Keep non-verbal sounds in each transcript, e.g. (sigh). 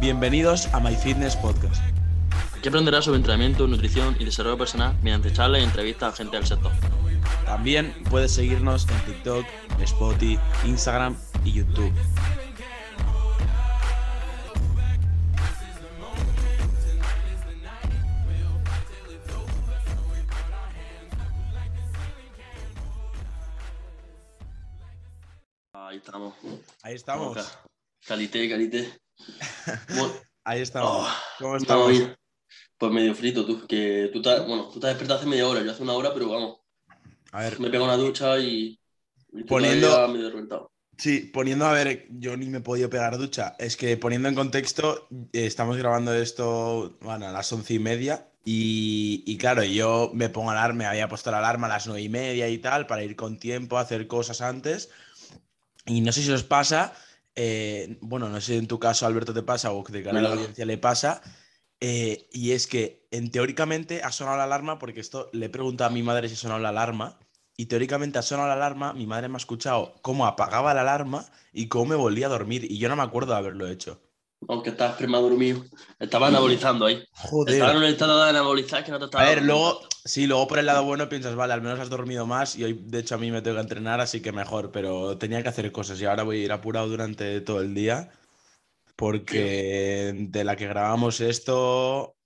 Bienvenidos a My Fitness Podcast. Aquí aprenderás sobre entrenamiento, nutrición y desarrollo personal mediante charlas y entrevistas a gente del sector. También puedes seguirnos en TikTok, Spotify, Instagram y YouTube. Ahí estamos. Ahí estamos. Ca- Calité, calité. Bueno, Ahí estamos. oh, ¿Cómo estamos. Pues medio frito, tú. Que tú te, bueno, tú te has despertado hace media hora, yo hace una hora, pero vamos. A ver, Me pego una ducha y. y Poniendo- todavía medio reventado. sí, poniendo, a ver, yo ni me he podido pegar ducha. Es que poniendo en contexto, eh, estamos grabando esto, bueno, a las once y media. Y, y claro, yo me pongo alarma, me había puesto la alarma a las nueve y media y tal, para ir con tiempo, a hacer cosas antes. Y no sé si os pasa, eh, bueno, no sé si en tu caso, Alberto, te pasa o de cara a la audiencia le pasa. eh, y es que, en teóricamente, ha sonado la alarma, porque esto le he preguntado a mi madre si ha sonado la alarma. Y teóricamente ha sonado la alarma, mi madre me ha escuchado cómo apagaba la alarma y cómo me volvía a dormir. Y yo no me acuerdo de haberlo hecho. Aunque estabas premadormido. Estaba anabolizando ahí. Estaba en un estado de anabolizar que no te estaba. A ver, luego, sí, luego por el lado bueno piensas, vale, al menos has dormido más y hoy, de hecho, a mí me tengo que entrenar, así que mejor, pero tenía que hacer cosas y ahora voy a ir apurado durante todo el día porque de la que grabamos esto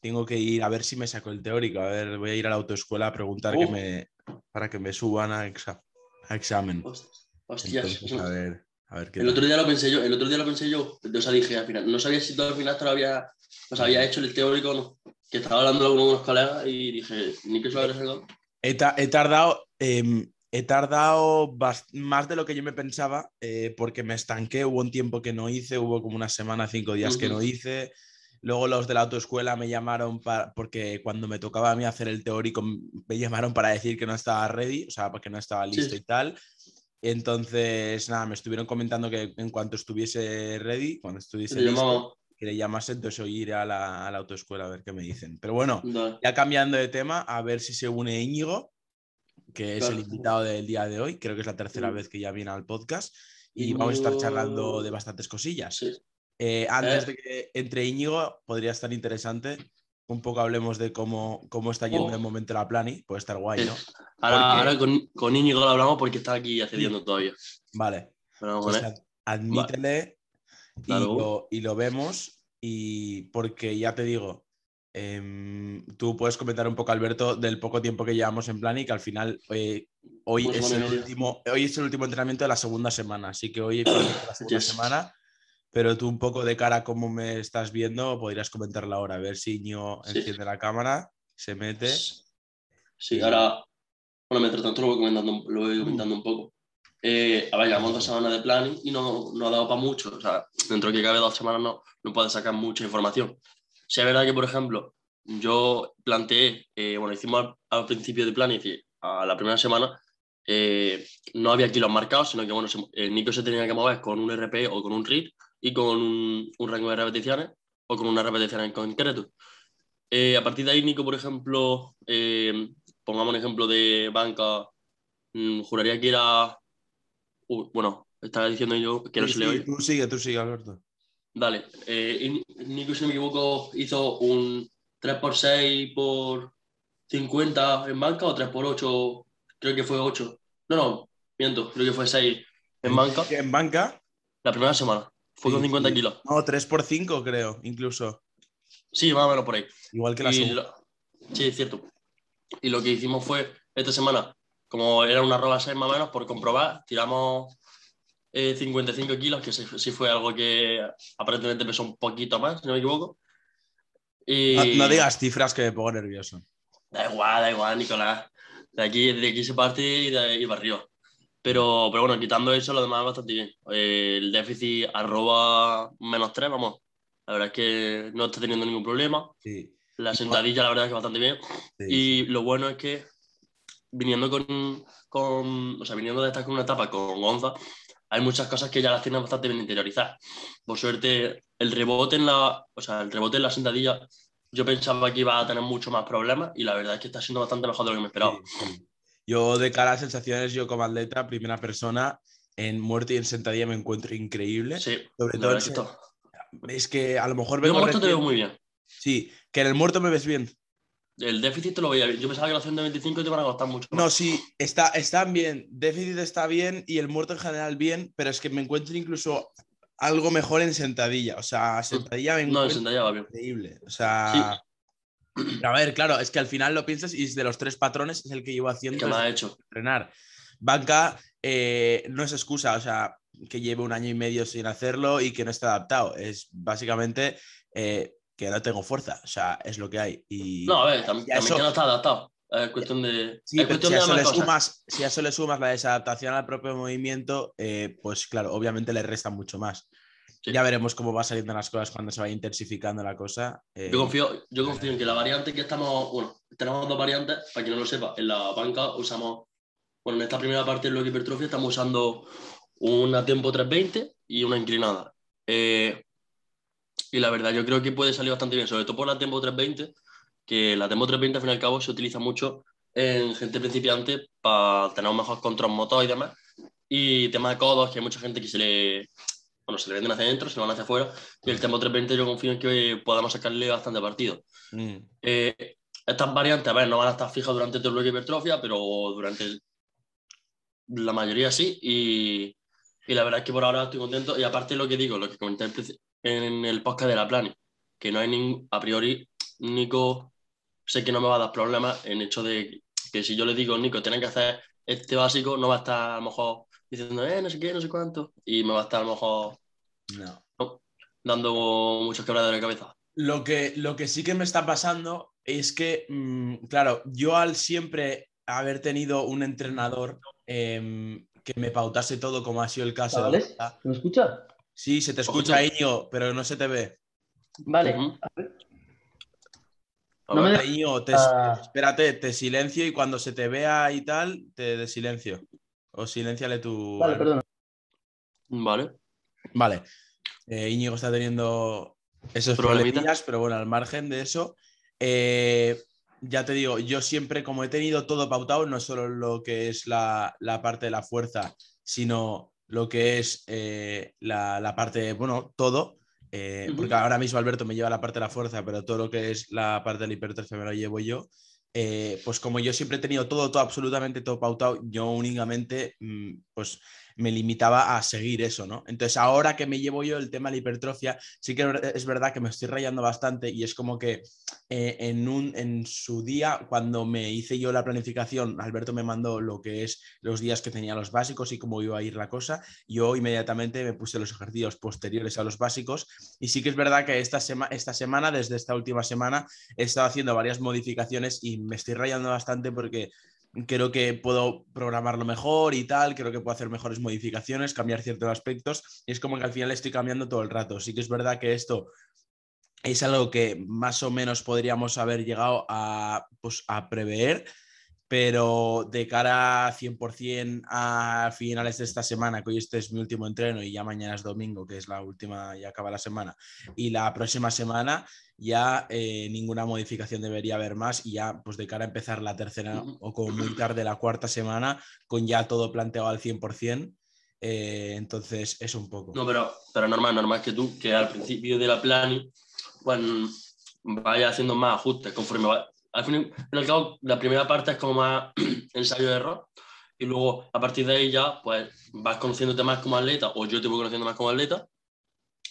tengo que ir a ver si me saco el teórico, a ver, voy a ir a la autoescuela a preguntar que Oh. me, para que me suban a, exa- a examen. Hostias. Hostias. Entonces, a ver, a ver qué El tal. otro día lo pensé yo, el otro día lo pensé yo, o sea, dije al final, no sabía si tú al final te lo había, pues había hecho el teórico o no, que estaba hablando con unos colegas y dije, ni que se lo sacado. He, ta- he tardado, em, he tardado más de lo que yo me pensaba eh, porque me estanqué. Hubo un tiempo que no hice, hubo como una semana, cinco días que Ujú. no hice. Luego los de la autoescuela me llamaron para, porque cuando me tocaba a mí hacer el teórico me llamaron para decir que no estaba ready, o sea, porque no estaba listo Sí. y tal. Entonces, nada, me estuvieron comentando que en cuanto estuviese ready, cuando estuviese listo, que le llamase, entonces hoy iré a la, a la autoescuela a ver qué me dicen. Pero bueno, ya cambiando de tema, a ver si se une Íñigo, que es el invitado del día de hoy. Creo que es la tercera Mm. vez que ya viene al podcast. Y vamos a estar charlando Íñigo- de bastantes cosillas. sí, Eh, antes Eh. de que entre Íñigo, podría estar interesante. Un poco hablemos de cómo, cómo está yendo Oh. de momento la plani. Puede estar guay, ¿no? Eh, (laughs) ahora, Porque- ahora con, con Íñigo lo hablamos porque está aquí accediendo todavía. Vale. Pero vamos Pues ad- admítele y, Claro. lo, y lo vemos. Y porque ya te digo, em, tú puedes comentar un poco, Alberto, del poco tiempo que llevamos en plan y que al final eh, hoy, Una es el último, hoy es el último entrenamiento de la segunda semana. Así que hoy (coughs) la segunda Yes. semana. Pero tú un poco de cara a cómo me estás viendo, podrías comentarla ahora. A ver si Ño Sí. enciende la cámara, se mete. Sí, ahora, bueno, mientras tanto lo voy comentando, lo voy comentando un poco. Eh, a ver, llevamos dos semanas de planning y no, no ha dado para mucho. O sea, dentro de que cabe dos semanas no, no puedes sacar mucha información. Si es verdad que, por ejemplo, yo planteé, eh, bueno, hicimos al, al principio de planning, a la primera semana, eh, no había kilos marcados, sino que, bueno, se- el Nico se tenía que mover con un RP o con un RIT y con un, un rango de repeticiones o con una repetición en concreto. Eh, a partir de ahí, Nico, por ejemplo, eh, pongamos un ejemplo de banca, mm, juraría que era. uh, bueno, estaba diciendo yo que no Sí, se le oye. tú sigue, tú sigue, Alberto. Dale, eh, Nico, si no me equivoco, hizo un 3x6 por 50 en banca o 3x8, creo que fue 8. No, no, miento, creo que fue 6 en banca En banca. la primera semana. Fue con Sí, 50 sí. kilos. No, 3 por 5 creo, incluso. Sí, más o menos por ahí. Igual que la segunda. lo- Sí, es cierto. Y lo que hicimos fue, esta semana, como era una arroba 6 más o menos, por comprobar, tiramos eh, 55 kilos, que sí, sí fue algo que aparentemente pesó un poquito más, si no me equivoco. Y... No, no digas cifras que me pongo nervioso. Da igual, da igual, Nicolás. De aquí, de aquí se parte y, de, y para arriba. Pero, pero bueno, quitando eso, lo demás bastante bien. Eh, el déficit arroba menos 3, vamos. La verdad es que no está teniendo ningún problema. Sí, La sentadilla, la verdad es que bastante bien. sí, Y lo bueno es que viniendo con, con o sea, viniendo de estar con una etapa con Gonza, hay muchas cosas que ya las tienes bastante bien interiorizadas. Por suerte, el rebote en la, o sea, el rebote en la sentadilla, yo pensaba que iba a tener mucho más problemas y la verdad es que está siendo bastante mejor de lo que me esperaba. sí. Yo de cara a sensaciones, yo como atleta, primera persona, en muerte y en sentadilla me encuentro increíble. Sí, Sobre todo es es que a lo mejor Yo vengo muerto te veo muy bien. Sí, que en el muerto me ves bien. El déficit te lo veía bien. Yo pensaba que los 125 te van a costar mucho. No, sí, está, están bien. Déficit está bien y el muerto en general bien, pero es que me encuentro incluso algo mejor en sentadilla. O sea, sentadilla me No, en encuentro sentadilla va bien. increíble. O sea. Pero A ver, claro, es que al final lo piensas y es de los tres patrones es el que llevo haciendo ¿Qué me desde ha hecho? entrenar. Banca eh, no es excusa, o sea, que lleve un año y medio sin hacerlo y que no esté adaptado. Es básicamente eh, que no tengo fuerza, o sea, es lo que hay. Y, No, a ver, también eso- que no está adaptado. Es cuestión de. Sí, es pero cuestión si a, eso le sumas, si a eso le sumas la desadaptación al propio movimiento, eh, pues claro, obviamente le resta mucho más. Sí. Ya veremos cómo va saliendo las cosas cuando se vaya intensificando la cosa. eh, Yo confío, yo confío en que la variante que estamos, bueno, tenemos dos variantes, para quien no lo sepa, en la banca usamos, bueno, en esta primera parte de lo de hipertrofia estamos usando una tempo 320 y una inclinada. Eh, y la verdad, yo creo que puede salir bastante bien, sobre todo por la tempo 320, que la tempo 320 al fin y al cabo se utiliza mucho en gente principiante para tener un mejor control motor y demás. Y tema de codos, que hay mucha gente que se le, bueno, se le venden hacia adentro, se lo van hacia afuera, y el tempo 320 yo confío en que podamos sacarle bastante partido. mm, Eh, estas variantes, a ver, no van a estar fijas durante todo el bloque de hipertrofia, pero durante la mayoría sí. Y, y la verdad es que por ahora estoy contento. Y aparte lo que digo, lo que comenté en el podcast de la Plani, que no hay ningún, a priori, Nico, sé que no me va a dar problemas en hecho de que si yo le digo, Nico, tienes que hacer este básico, no va a estar a lo mejor diciendo, eh, no sé qué, no sé cuánto, y me va a estar a lo mejor no. dando muchos quebraderos de cabeza. Lo que, lo que sí que me está pasando es que, mm, claro, yo al siempre haber tenido un entrenador em, que me pautase todo, como ha sido el caso. Borja. ¿Me escucha? Sí, se te escucha, Iño, pero no se te ve. Vale. Ujú. A No me ver. da- Iño, te, Ah. espérate, te silencio y cuando se te vea y tal, te de silencio. O silenciale tu. Vale, perdona. Vale. Vale. Eh, Íñigo está teniendo esos problemillas, pero bueno, al margen de eso, eh, ya te digo, yo siempre, como he tenido todo pautado, no solo lo que es la, la parte de la fuerza, sino lo que es eh, la, la parte, bueno, todo. eh. Porque ahora mismo Alberto me lleva la parte de la fuerza, pero todo lo que es la parte de la hipertrofia me lo llevo yo. Eh, pues como yo siempre he tenido todo, todo, absolutamente todo pautado, yo únicamente, mm, pues me limitaba a seguir eso, ¿no? Entonces, ahora que me llevo yo el tema de la hipertrofia, sí que es verdad que me estoy rayando bastante y es como que eh, en, un, en su día, cuando me hice yo la planificación, Alberto me mandó lo que es los días que tenía los básicos y cómo iba a ir la cosa. Yo inmediatamente me puse los ejercicios posteriores a los básicos y sí que es verdad que esta, sema esta semana, desde esta última semana, he estado haciendo varias modificaciones y me estoy rayando bastante porque creo que puedo programarlo mejor y tal, creo que puedo hacer mejores modificaciones, cambiar ciertos aspectos y es como que al final estoy cambiando todo el rato. Sí que es verdad que esto es algo que más o menos podríamos haber llegado a, pues, a prever, pero de cara 100% a finales de esta semana, que hoy este es mi último entreno y ya mañana es domingo, que es la última, ya acaba la semana, y la próxima semana ya eh, ninguna modificación debería haber más y ya pues de cara a empezar la tercera o como muy tarde la cuarta semana con ya todo planteado al 100%. eh, entonces es un poco. No, pero, pero normal, normal que tú, que al principio de la planning, pues vayas haciendo más ajustes conforme va. Al fin y al cabo, la primera parte es como más (clears throat) ensayo de error, y luego a partir de ahí ya, pues vas conociéndote más como atleta, o yo te voy conociendo más como atleta,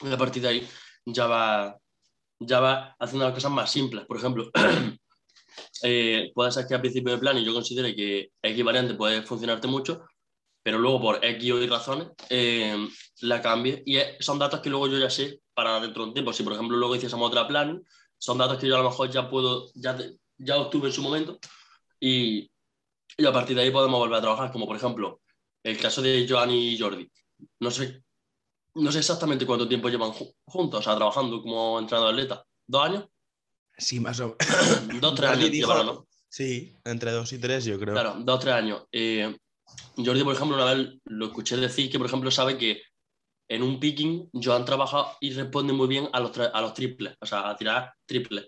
y a partir de ahí ya vas ya va haciendo las cosas más simples. Por ejemplo, (clears throat) eh, puede ser que al principio de planning yo considere que X variante puede funcionarte mucho, pero luego por X o Y razones eh, la cambie. Y son datos que luego yo ya sé para dentro de un tiempo. Si por ejemplo luego hiciésemos otra plan, son datos que yo a lo mejor ya puedo, ya, ya obtuve en su momento y, y a partir de ahí podemos volver a trabajar. Como por ejemplo el caso de Joan y Jordi. No sé, no sé exactamente cuánto tiempo llevan ju- juntos, o sea, trabajando como entrenador atleta. ¿Dos años? Sí, más o menos. (coughs) (coughs) Dos, tres años dijo- llevaron, ¿no? Sí, entre dos y tres, yo creo. Claro, dos tres años. Eh, Jordi, por ejemplo, una vez lo escuché decir que, por ejemplo, sabe que en un picking Joan trabaja y responde muy bien a los, a los triples, o sea, a tirar triples.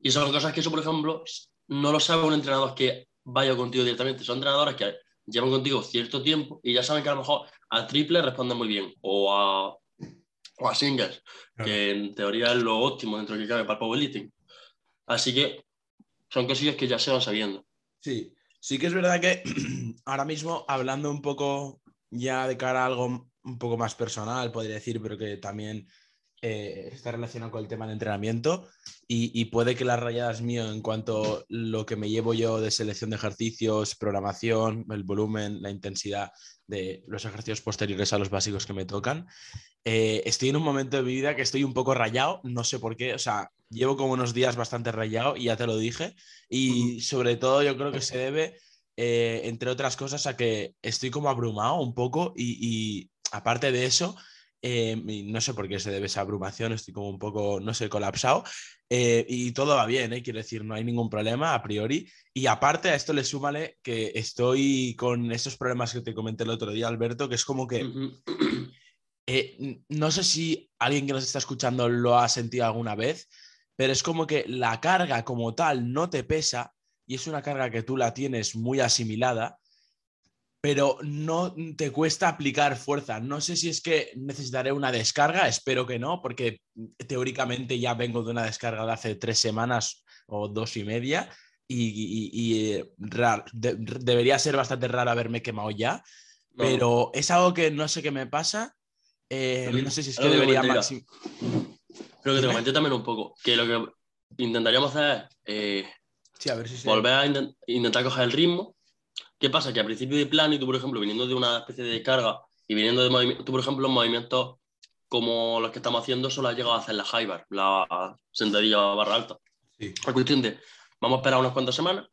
Y son cosas que eso, por ejemplo, no lo sabe un entrenador que vaya contigo directamente. Son entrenadores que llevan contigo cierto tiempo y ya saben que a lo mejor a triple responden muy bien o a, o a singles, que en teoría es lo óptimo dentro de que cabe para el powerlifting. Así que son cosillas que ya se van sabiendo. Sí, sí que es verdad que (clears throat) ahora mismo, hablando un poco ya de cara a algo un poco más personal, podría decir, pero que también eh, está relacionado con el tema de entrenamiento y, puede que las rayadas mío en cuanto a lo que me llevo yo de selección de ejercicios, programación, el volumen, la intensidad de los ejercicios posteriores a los básicos que me tocan, eh, estoy en un momento de mi vida que estoy un poco rayado, no sé por qué, o sea, llevo como unos días bastante rayado y ya te lo dije y sobre todo yo creo que se debe... Eh, entre otras cosas, a que estoy como abrumado un poco y aparte de eso, eh, no sé por qué se debe esa abrumación, estoy como un poco, no sé, colapsado. Eh, y todo va bien, ¿eh? quiero decir, no hay ningún problema a priori. Y aparte a esto le súmale que estoy con esos problemas que te comenté el otro día, Alberto, que es como que... (clears throat) no sé si alguien que nos está escuchando lo ha sentido alguna vez, pero es como que la carga como tal no te pesa y es una carga que tú la tienes muy asimilada pero no te cuesta aplicar fuerza. No sé si es que necesitaré una descarga, espero que no, porque teóricamente ya vengo de una descarga de hace tres semanas o dos y media y, eh, debería ser bastante raro haberme quemado ya, pero es algo que no sé qué me pasa. Eh, no sé si es que debería máximo. Creo que te comenté también un poco que lo que intentaríamos hacer es eh, volver a intentar coger el ritmo ¿Qué pasa? Que a principio de plan, y tú, por ejemplo, viniendo de una especie de descarga y viniendo de movimiento, tú, por ejemplo, en movimientos como los que estamos haciendo, solo has llegado a hacer la high bar, la sentadilla barra alta. Sí. La cuestión de, vamos a esperar unas cuantas semanas,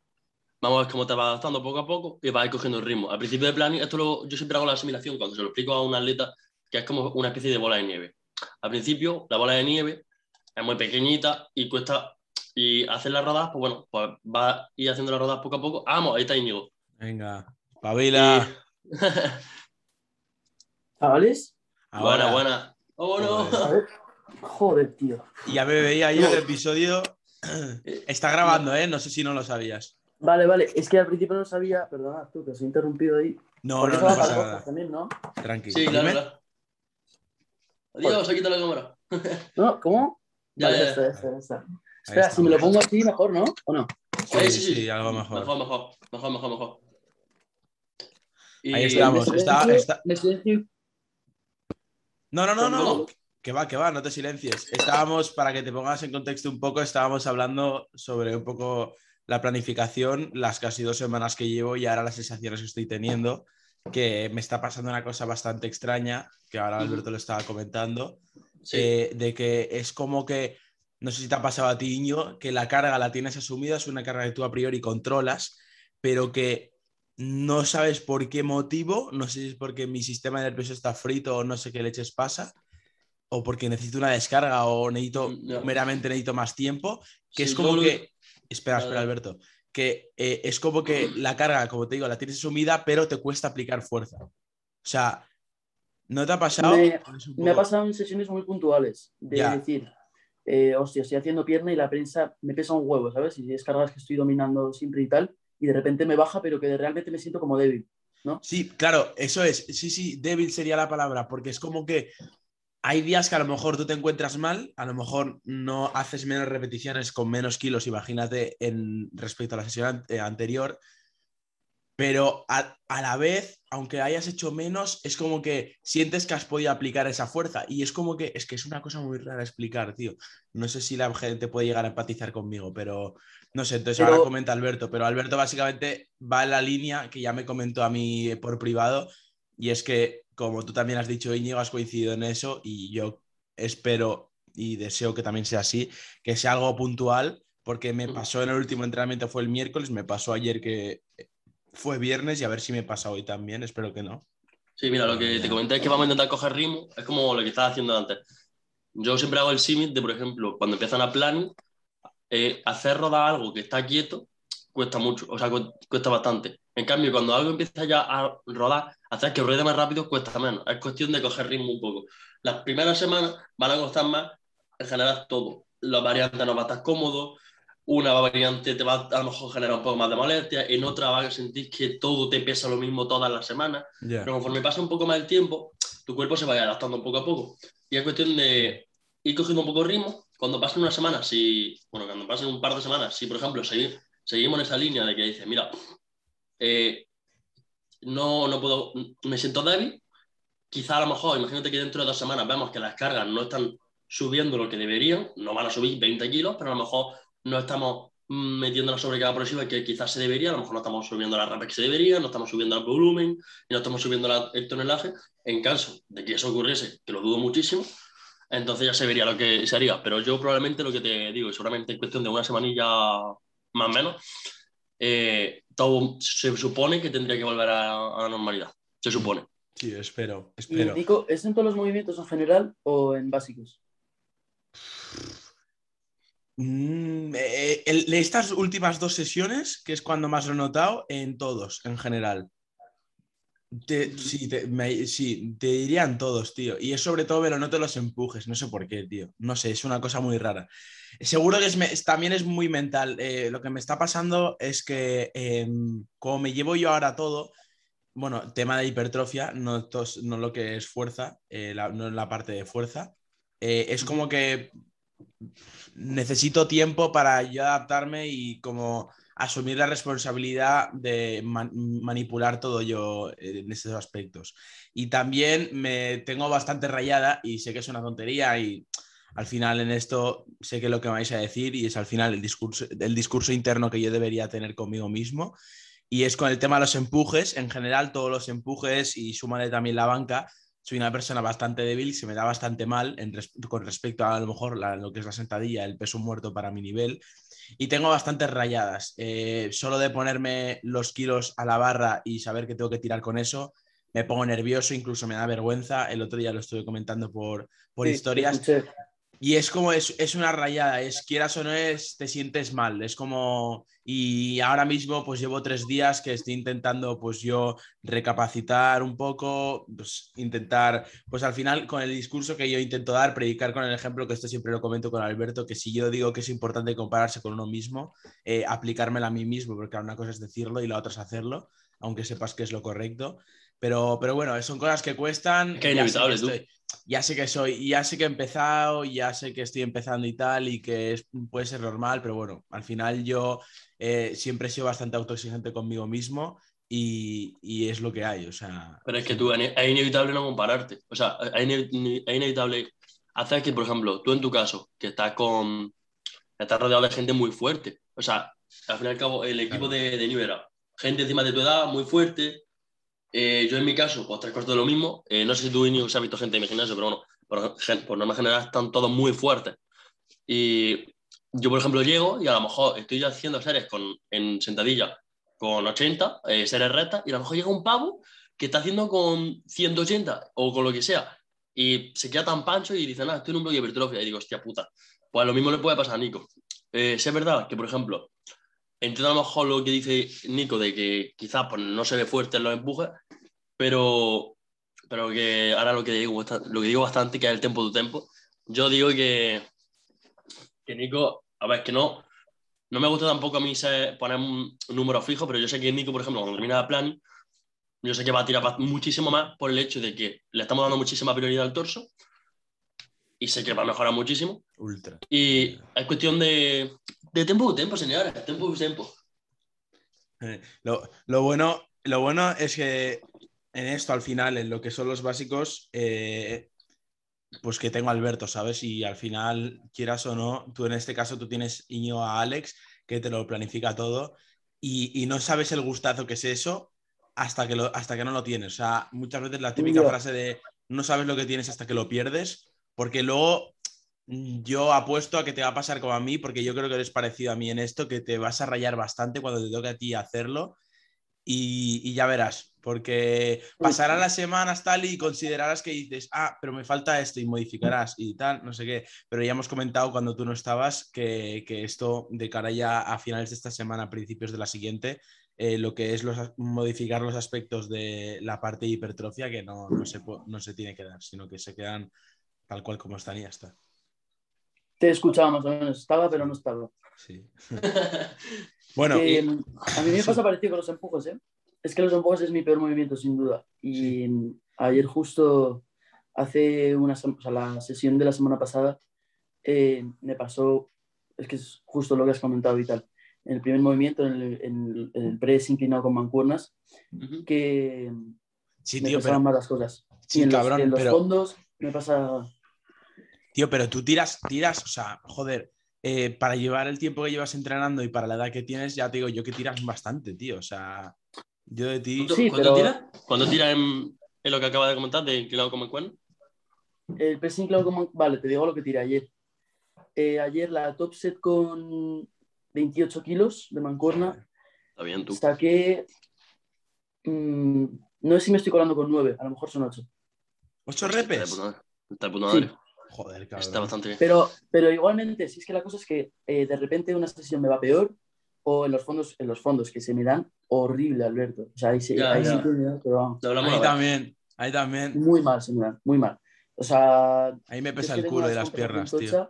vamos a ver cómo te vas adaptando poco a poco y vas a ir cogiendo el ritmo. Al principio de plan, esto yo siempre hago la asimilación cuando se lo explico a un atleta, que es como una especie de bola de nieve. Al principio, la bola de nieve es muy pequeñita y cuesta, y hacer las rodadas, pues bueno, pues va a ir haciendo las rodadas poco a poco. vamos, ahí está Íñigo. Venga, pavila. (laughs) ¿Chavales? Buena, buena. ¡Oh, no! Joder. tío. Ya me veía yo el episodio. Está grabando, ¿eh? No sé si no lo sabías. Vale, vale. Es que al principio no sabía. Perdona, tú, que os he interrumpido ahí. No, no, no, pasa nada. También, ¿no? Tranquilo. Sí, claro, Adiós, aquí te la cámara. (laughs) no, ¿cómo? Ya, vale, ya. Está, está, Espera, si me lo pongo así, mejor, ¿no? ¿O no? Sí, sí, sí, algo mejor. Mejor, mejor, mejor, mejor, mejor. Ahí estamos. No, no, no, no. Que va, que va, no te silencies. Estábamos, para que te pongas en contexto un poco, estábamos hablando sobre un poco la planificación, las casi dos semanas que llevo y ahora las sensaciones que estoy teniendo, que me está pasando una cosa bastante extraña, que ahora Alberto lo estaba comentando, eh, de que es como que, no sé si te ha pasado a ti, Iño, que la carga la tienes asumida, es una carga que tú a priori controlas, pero que no sabes por qué motivo, no sé si es porque mi sistema nervioso está frito o no sé qué leches pasa, o porque necesito una descarga o necesito, mm, meramente necesito más tiempo, que es como que, espera, espera Alberto, que eh, es como que la carga, como te digo, la tienes sumida, pero te cuesta aplicar fuerza. O sea, ¿no te ha pasado? Me, ha pasado en sesiones muy puntuales, de decir, eh, hostia, estoy haciendo pierna y la prensa me pesa un huevo, ¿sabes? Y descargas que estoy dominando siempre y tal, y de repente me baja, pero que realmente me siento como débil, ¿no? Sí, claro, eso es. Sí, sí, débil sería la palabra, porque es como que hay días que a lo mejor tú te encuentras mal, a lo mejor no haces menos repeticiones con menos kilos, imagínate, en respecto a la sesión anterior, pero a, la vez, aunque hayas hecho menos, es como que sientes que has podido aplicar esa fuerza y es como que es que es una cosa muy rara explicar, tío. No sé si la gente puede llegar a empatizar conmigo, pero no sé, entonces ahora comenta Alberto, pero Alberto básicamente va en la línea que ya me comentó a mí por privado y es que, como tú también has dicho, Íñigo, has coincidido en eso y yo espero y deseo que también sea así, que sea algo puntual, porque me pasó en el último entrenamiento, fue el miércoles, me pasó ayer que fue viernes y a ver si me pasa hoy también, espero que no. Sí, mira, lo que te comenté es que vamos a intentar coger ritmo, es como lo que estaba haciendo antes. Yo siempre hago el símil de, por ejemplo, cuando empiezan a planning, eh, hacer rodar algo que está quieto cuesta mucho, o sea, cuesta bastante. En cambio, cuando algo empieza ya a rodar, hacer que ruede más rápido cuesta menos. Es cuestión de coger ritmo un poco. Las primeras semanas van a costar más en general todo. Las variantes no van a estar cómodos, una variante te va a, lo mejor generar un poco más de molestia, en otra va a sentir que todo te pesa lo mismo todas las semanas, pero conforme pasa un poco más el tiempo, tu cuerpo se vaya adaptando poco a poco. Y es cuestión de ir cogiendo un poco de ritmo. Cuando pasen una semana, si, bueno, cuando pasen un par de semanas, si por ejemplo seguimos en esa línea de que dices, mira, eh, no, no puedo, me siento débil, quizá a lo mejor, imagínate que dentro de dos semanas vemos que las cargas no están subiendo lo que deberían, no van a subir 20 kilos, pero a lo mejor no estamos metiendo la sobrecarga progresiva que quizás se debería, a lo mejor no estamos subiendo la rapa que se debería, no estamos subiendo el volumen y no estamos subiendo el tonelaje. En caso de que eso ocurriese, que lo dudo muchísimo, entonces ya se vería lo que se haría. Pero yo probablemente lo que te digo, seguramente en cuestión de una semanilla más o menos, eh, todo se supone que tendría que volver a, la normalidad. Se supone. Sí, espero. espero. ¿Y, ¿es en todos los movimientos en general o en básicos? Mm, eh, estas últimas dos sesiones, que es cuando más lo he notado, en todos, en general. Sí, te, dirían todos, tío. Y es sobre todo, pero no te los empujes, no sé por qué, tío. No sé, es una cosa muy rara. Seguro que es, también es muy mental. Eh, lo que me está pasando es que, em, como me llevo yo ahora todo, bueno, tema de hipertrofia, no, no lo que es fuerza, eh, no la parte de fuerza, es como que necesito tiempo para yo adaptarme y como asumir la responsabilidad de manipular todo yo en estos aspectos. Y también me tengo bastante rayada y sé que es una tontería y al final en esto sé que lo que vais a decir y es al final el discurso, el discurso interno que yo debería tener conmigo mismo. Y es con el tema de los empujes, en general todos los empujes y súmale también la banca, soy una persona bastante débil, se me da bastante mal con respecto a, a lo mejor lo que es la sentadilla, el peso muerto para mi nivel. Y tengo bastantes rayadas. Eh, solo de ponerme los kilos a la barra y saber que tengo que tirar con eso, me pongo nervioso, incluso me da vergüenza. El otro día lo estuve comentando por, por historias. Y es como, es, es, una rayada, es quieras o no es, te sientes mal, es como, y ahora mismo pues llevo tres días que estoy intentando pues yo recapacitar un poco, pues intentar, pues al final con el discurso que yo intento dar, predicar con el ejemplo, que esto siempre lo comento con Alberto, que si yo digo que es importante compararse con uno mismo, eh, aplicármelo a mí mismo, porque una cosa es decirlo y la otra es hacerlo, aunque sepas que es lo correcto. Pero, pero bueno, son cosas que cuestan. Que inevitable, tú ya sé que soy, ya sé que he empezado, ya sé que estoy empezando y tal, y que es, puede ser normal, pero bueno, al final yo eh, siempre he sido bastante autoexigente conmigo mismo y, y, es lo que hay, o sea... Pero es que tú, es inevitable no compararte, o sea, es, inevitable hacer que, por ejemplo, tú en tu caso, que estás con... estás rodeado de gente muy fuerte, o sea, al fin y al cabo, el equipo de, de Nivera, gente encima de tu edad, muy fuerte, eh, yo en mi caso, pues tres cuartos de lo mismo. Eh, no sé si tú y se ha visto gente en mi gimnasio, pero bueno, por, por norma general están todos muy fuertes. Y yo, por ejemplo, llego y a lo mejor estoy haciendo series con, en sentadilla con 80, eh, series rectas, y a lo mejor llega un pavo que está haciendo con 180 o con lo que sea, y se queda tan pancho y dice, nada, estoy en un bloque de hipertrofia. Y digo, hostia puta, pues lo mismo le puede pasar a Nico. Eh, es verdad que, por ejemplo, Entiendo a lo mejor lo que dice Nico de que quizás pues, no se ve fuerte en los empujes, pero, pero que ahora lo que, digo, lo que digo bastante que es el tempo de tempo. Yo digo que, que Nico, a ver, que no, no me gusta tampoco a mí poner un, número fijo, pero yo sé que Nico, por ejemplo, cuando termina el plan, yo sé que va a tirar muchísimo más por el hecho de que le estamos dando muchísima prioridad al torso y sé que va a mejorar muchísimo. Ultra. Y es cuestión de, de tiempo tiempo, señora, tiempo tiempo. (laughs) Lo, lo, bueno, lo bueno es que en esto, al final, en lo que son los básicos, eh, pues que tengo a Alberto, ¿sabes? Y al final, quieras o no, tú en este caso, tú tienes Iño a Alex, que te lo planifica todo, y, y no sabes el gustazo que es eso hasta que, lo, hasta que no lo tienes. O sea, muchas veces la típica frase de no sabes lo que tienes hasta que lo pierdes, porque luego yo apuesto a que te va a pasar como a mí, porque yo creo que eres parecido a mí en esto, que te vas a rayar bastante cuando te toque a ti hacerlo y, ya verás, porque pasarán las semanas tal y considerarás que dices, ah, pero me falta esto y modificarás y tal, no sé qué, pero ya hemos comentado cuando tú no estabas que, esto de cara ya a finales de esta semana, principios de la siguiente, eh, lo que es modificar los aspectos de la parte de hipertrofia que no, no, se, no se tiene que dar, sino que se quedan tal cual como están y ya está. Te escuchaba más o menos, estaba, pero no estaba. Sí. (laughs) bueno. A mí me (laughs) pasa parecido con los empujes, ¿eh? Es que los empujes es mi peor movimiento, sin duda. Y ayer justo hace una o sea, la sesión de la semana pasada eh, me pasó, es que es justo lo que has comentado y tal, en el primer movimiento, en el, en el press inclinado con mancuernas, que sí, me tío, pasaban pero, malas cosas. Sí, y en cabrón, los, en los pero- fondos me pasa... tío, pero tú tiras, tiras, o sea, joder, eh, para llevar el tiempo que llevas entrenando y para la edad que tienes, ya te digo yo que tiras bastante, tío. O sea, yo de ti. ¿Cuánto, Sí, cuánto pero- tira? ¿Cuánto tira en, en lo que acaba de comentar de inclinado como el cuerno? El press inclinado con man- Vale, te digo lo que tiré ayer. Eh, ayer la top set con 28 kilos de mancuerna Está bien, tú. saqué... mm, no sé si me estoy colando con 9, a lo mejor son 8. ¿Ocho Está de repes? puta madre. Está de puta Sí. Joder, Está cabrón. bastante bien. Pero, pero igualmente, si es que la cosa es que eh, de repente una sesión me va peor o en los fondos, en los fondos que se me dan horrible, Alberto. O sea, ahí, sí- Ya, ahí ya. sí que me dan, pero vamos, Ahí también, ahí también. muy mal se me dan, muy mal. O sea, Ahí me pesa el culo y las piernas, tío.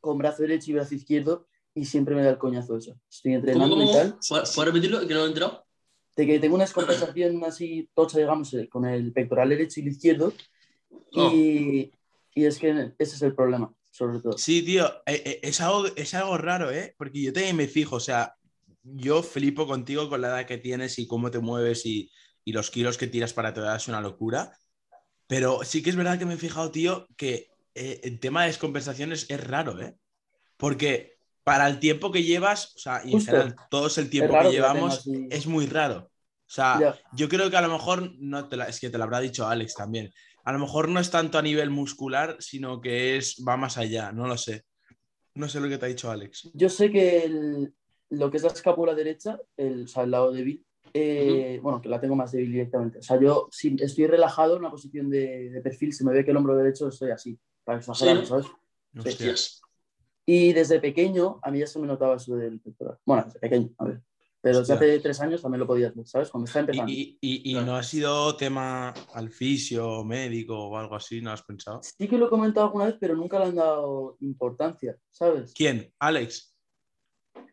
Con brazo derecho y brazo izquierdo y siempre me da el coñazo eso. Estoy ¿Cómo, entrenando cómo, y tal. cómo? ¿Puedes puedes repetirlo? Que no lo he enterado. De que tengo una descompensación así tocha, digamos, eh, con el pectoral derecho y el izquierdo. Oh. Y, y es que ese es el problema, sobre todo. Sí, tío, eh, eh, es algo, es algo raro, ¿eh? Porque yo también me fijo, o sea, yo flipo contigo con la edad que tienes y cómo te mueves y, y los kilos que tiras para tu edad es una locura. Pero sí que es verdad que me he fijado, tío, que eh, el tema de descompensaciones es raro, ¿eh? Porque para el tiempo que llevas, o sea, y en general todo el tiempo que que llevamos, tengas y- es muy raro. O sea, Ya. yo creo que a lo mejor, no te la- es que te lo habrá dicho Alex también, a lo mejor no es tanto a nivel muscular, sino que es, va más allá, no lo sé. No sé lo que te ha dicho Alex. Yo sé que el- lo que es la escápula derecha, el, o sea, el lado débil, eh, bueno, que la tengo más débil directamente. O sea, yo si estoy relajado en una posición de, de perfil, se me ve que el hombro derecho estoy así, para exagerar, Sí. ¿sabes? Hostia. Hostias. Y desde pequeño a mí ya se me notaba eso del pectoral. Bueno, desde pequeño, a ver. Pero desde Hostia. hace tres años también lo podía hacer, ¿sabes? Cuando estaba empezando. ¿Y, y- y Claro. no ha sido tema al fisio, médico o algo así? ¿No has pensado? Sí que lo he comentado alguna vez, pero nunca le han dado importancia, ¿sabes? ¿Quién? ¿Alex?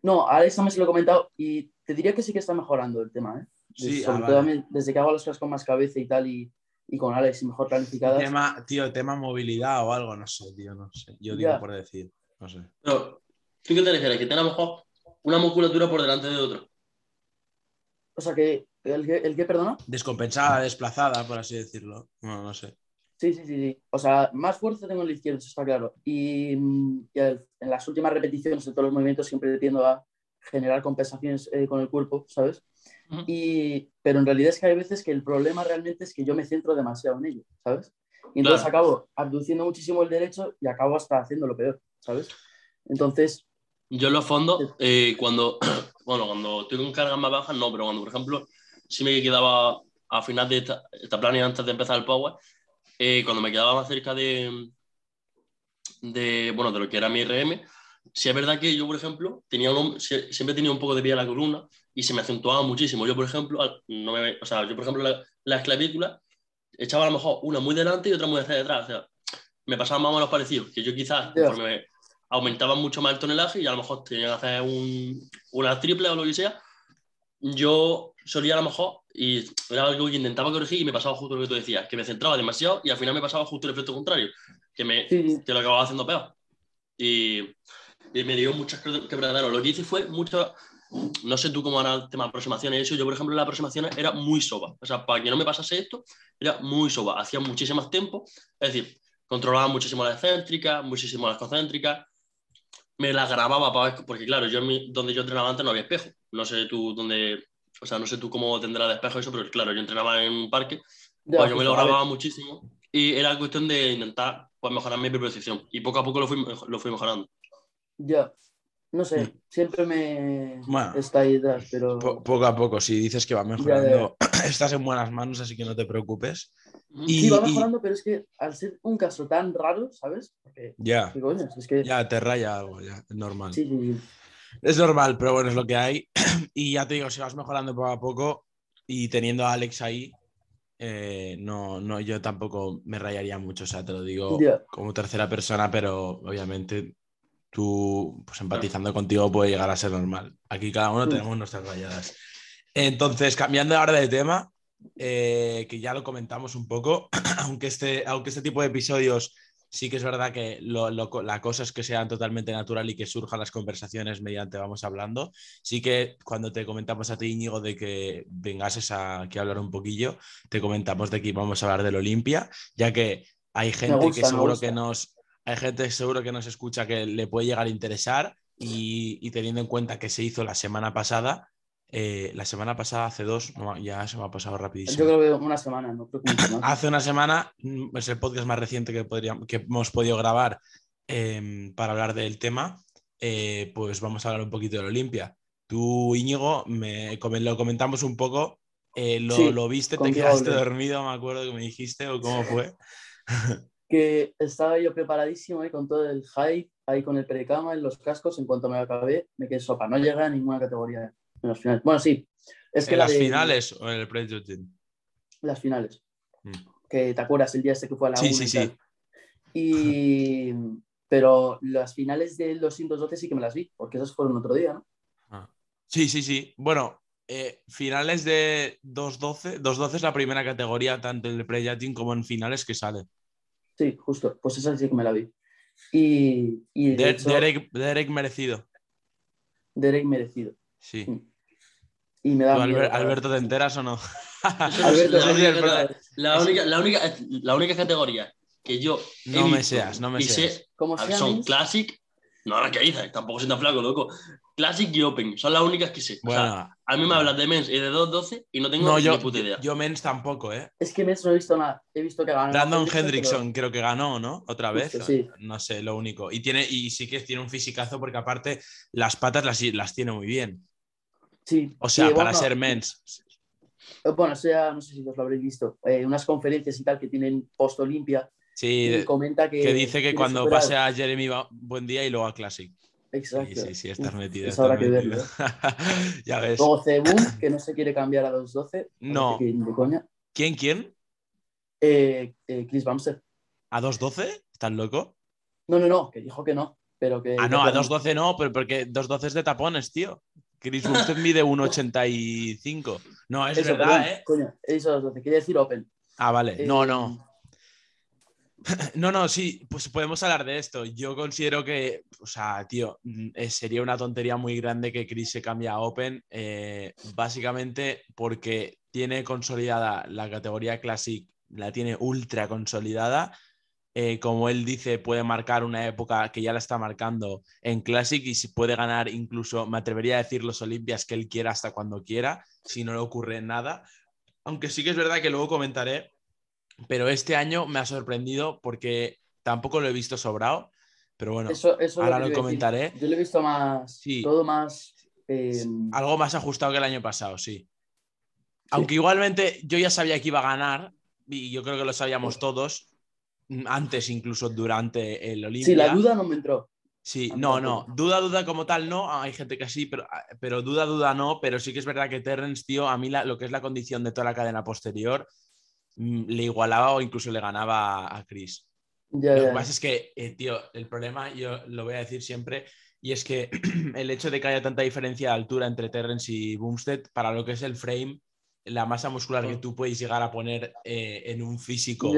No, a Alex también se lo he comentado y te diría que sí que está mejorando el tema, ¿eh? Sí, Sobre ah, todo vale. a mí, desde que hago las cosas con más cabeza y tal y, y con Alex y mejor planificadas. Tema, tío, tema movilidad o algo, no sé, tío, no sé. Yo digo Ya. por decir, no sé. Pero, ¿tú qué te refieres? Que tenga a lo mejor una musculatura por delante de otro. O sea que, ¿el que, el que perdona? Descompensada, desplazada, por así decirlo. No, no sé. Sí, sí, sí, sí. O sea, más fuerza tengo en el izquierdo, eso está claro. Y, mm, y el- en las últimas repeticiones de todos los movimientos siempre tiendo a generar compensaciones eh, con el cuerpo, ¿sabes? Y, pero en realidad es que hay veces que el problema realmente es que yo me centro demasiado en ello, ¿sabes? Y entonces Claro. acabo abduciendo muchísimo el derecho y acabo hasta haciendo lo peor, ¿sabes? Entonces, Yo en los Sí. fondos, eh, cuando, (clears throat) bueno, cuando estoy con cargas más bajas, no, pero cuando, por ejemplo, si me quedaba a final de esta, esta plan y antes de empezar el power, eh, cuando me quedaba más cerca de, de, bueno, de lo que era mi RM, sí es verdad que yo, por ejemplo, tenía un, sie- siempre tenía un poco de pie a la columna y se me acentuaba muchísimo. Yo, por ejemplo, no me, o sea, yo, por ejemplo, la, las clavículas echaba a lo mejor una muy delante y otra muy detrás. O sea, me pasaban más o menos parecidos, que yo quizás, conforme aumentaba mucho más el tonelaje y a lo mejor tenía que hacer un, una triple o lo que sea, yo solía a lo mejor, y era algo que intentaba corregir y me pasaba justo lo que tú decías, que me centraba demasiado y al final me pasaba justo el efecto contrario, que, me, sí, que lo acababa haciendo peor. Y, y me dio muchas que- quebraderos. Lo que hice fue mucho, no sé tú cómo era el tema de aproximaciones eso, yo por ejemplo las aproximaciones era muy soba, o sea, para que no me pasase esto, era muy soba, hacía muchísimo tiempo, es decir, controlaba muchísimo las excéntricas, muchísimo las concéntricas, me las grababa para ver, porque claro, yo donde yo entrenaba antes no había espejo, no sé tú dónde, o sea, no sé tú cómo tendrá de espejo eso, pero claro, yo entrenaba en un parque, ya, pues yo me lo grababa muchísimo y era cuestión de intentar pues, mejorar mi percepción y poco a poco lo fui, lo fui mejorando. ya. No sé, Mm. siempre me Bueno. está ahí detrás, pero Po- poco a poco, si dices que va mejorando, (clears throat) estás en buenas manos, así que no te preocupes. Y, sí, va y- mejorando, pero es que al ser un caso tan raro, ¿sabes? Porque, ya, ¿qué coño? Es que ya te raya algo, ya, es normal. sí, sí, sí. Es normal, pero bueno, es lo que hay. (clears throat) Y ya te digo, si vas mejorando poco a poco y teniendo a Alex ahí, eh, no, no, yo tampoco me rayaría mucho. O sea, te lo digo Ya. como tercera persona, pero obviamente tú, pues empatizando contigo, puede llegar a ser normal. Aquí cada uno Mm. tenemos nuestras rayadas. Entonces, cambiando ahora de tema, eh, que ya lo comentamos un poco, (clears throat) aunque este, aunque este tipo de episodios sí que es verdad que la cosa es que sean totalmente natural y que surjan las conversaciones mediante vamos hablando. Sí que cuando te comentamos a ti, Íñigo, de que vengases a hablar un poquillo, te comentamos de que íbamos a hablar del Olimpia, ya que hay gente que seguro que nos... Hay gente seguro que nos escucha que le puede llegar a interesar y teniendo en cuenta que se hizo la semana pasada, eh, la semana pasada, hace dos, ya se me ha pasado rapidísimo. Yo creo que una semana, no (clears throat) Hace una semana mm, es el podcast más reciente que, podríamos, que hemos podido grabar em, para hablar del tema. Eh, pues vamos a hablar un poquito de la Olimpia. Tú, Íñigo, me, lo comentamos un poco. Eh, lo, viste? ¿Te quedaste dormido? Me acuerdo que me dijiste, o cómo fue. (laughs) que estaba yo preparadísimo con todo el hype, ahí con el precama en los cascos. En cuanto me acabé, me quedé sopa. No llega a ninguna categoría. En las finales. Bueno, sí. Es que ¿En las finales o en el prejudging? Las finales. Mm. Que te acuerdas el día este que fue a la Sí, sí, sí. Y... (laughs) Pero las finales del 212 sí que me las vi, porque esas fueron otro día, ¿no? Ah. Sí, sí, sí. Bueno, eh, finales de 212. 212 es la primera categoría, tanto en el prejudging como en finales que sale. Sí, justo. Pues esa sí que me la vi. Y, Derek, Derek merecido. Derek merecido. Sí. Mm. Y me da Alberto, ¿te enteras o no? (laughs) la, única, la, única, la, única, categoría que yo. No me seas, no me seas. son Classic. No, la que hice, tampoco soy tan flaco, loco. Classic y Open, son las únicas que sé. Bueno, a mí me hablas de Mens y de 2.12 y no tengo ni puta idea. Yo Mens tampoco, ¿eh? Es que Mens no he visto nada. He visto que ganó. Brandon Hendrickson creo que ganó, ¿no? Otra vez. sí. No sé, lo único. Y, tiene, y sí que tiene un fisicazo porque aparte las patas las, las tiene muy bien. Sí. O sea, para ser mens. Eh, bueno, sea, no sé si os lo habréis visto, eh, unas conferencias y tal que tienen post Olimpia. Sí, comenta que, que dice que cuando pase a Jeremy buen día y luego a Classic. Exacto. Sí, sí, sí, estás metido. Es ahora que verlo. (laughs) ya ves. Luego Cebun, que no se quiere cambiar a 2.12. No. ¿Quién, quién? Eh, eh, Chris Bamser. ¿A 2.12? ¿Estás loco? No, no, no, que dijo que no. Pero que ah, no, a 2.12 no, pero porque 2.12 es de tapones, tío. Chris Bumstead mide 1,85. No, es verdad, ¿eh? Coño, eso te quería decir Open. Ah, vale. No, no. Eh, (laughs) no, no, sí, pues podemos hablar de esto. Yo considero que, o sea, tío, mm, eh, sería una tontería muy grande que Chris se cambie a Open, eh, básicamente porque tiene consolidada la categoría Classic, la tiene ultra consolidada eh, como él dice, puede marcar una época que ya la está marcando en Classic y si puede ganar incluso, me atrevería a decir, los Olimpias que él quiera hasta cuando quiera, si no le ocurre nada. Aunque sí que es verdad que luego comentaré, pero este año me ha sorprendido porque tampoco lo he visto sobrado, pero bueno, ahora lo, comentaré. Yo lo he visto más, todo más... Eh, algo más ajustado que el año pasado, sí. Aunque igualmente yo ya sabía que iba a ganar, y yo creo que lo sabíamos todos, antes incluso durante el Olimpia. Sí, la duda no me entró. Sí, no, no, duda, duda como tal no, hay gente que sí, pero, ah, pero duda, duda no, pero sí que es verdad que Terrence, tío, a mí lo que es la condición de toda la cadena posterior, mm, le igualaba o incluso le ganaba a Chris. lo que pasa es que, eh, tío, el problema, yo lo voy a decir siempre, y es que (clears throat) el hecho de que haya tanta diferencia de altura entre Terrence y Boomstead, para lo que es el frame, la masa muscular que tú puedes llegar a poner eh, en un físico,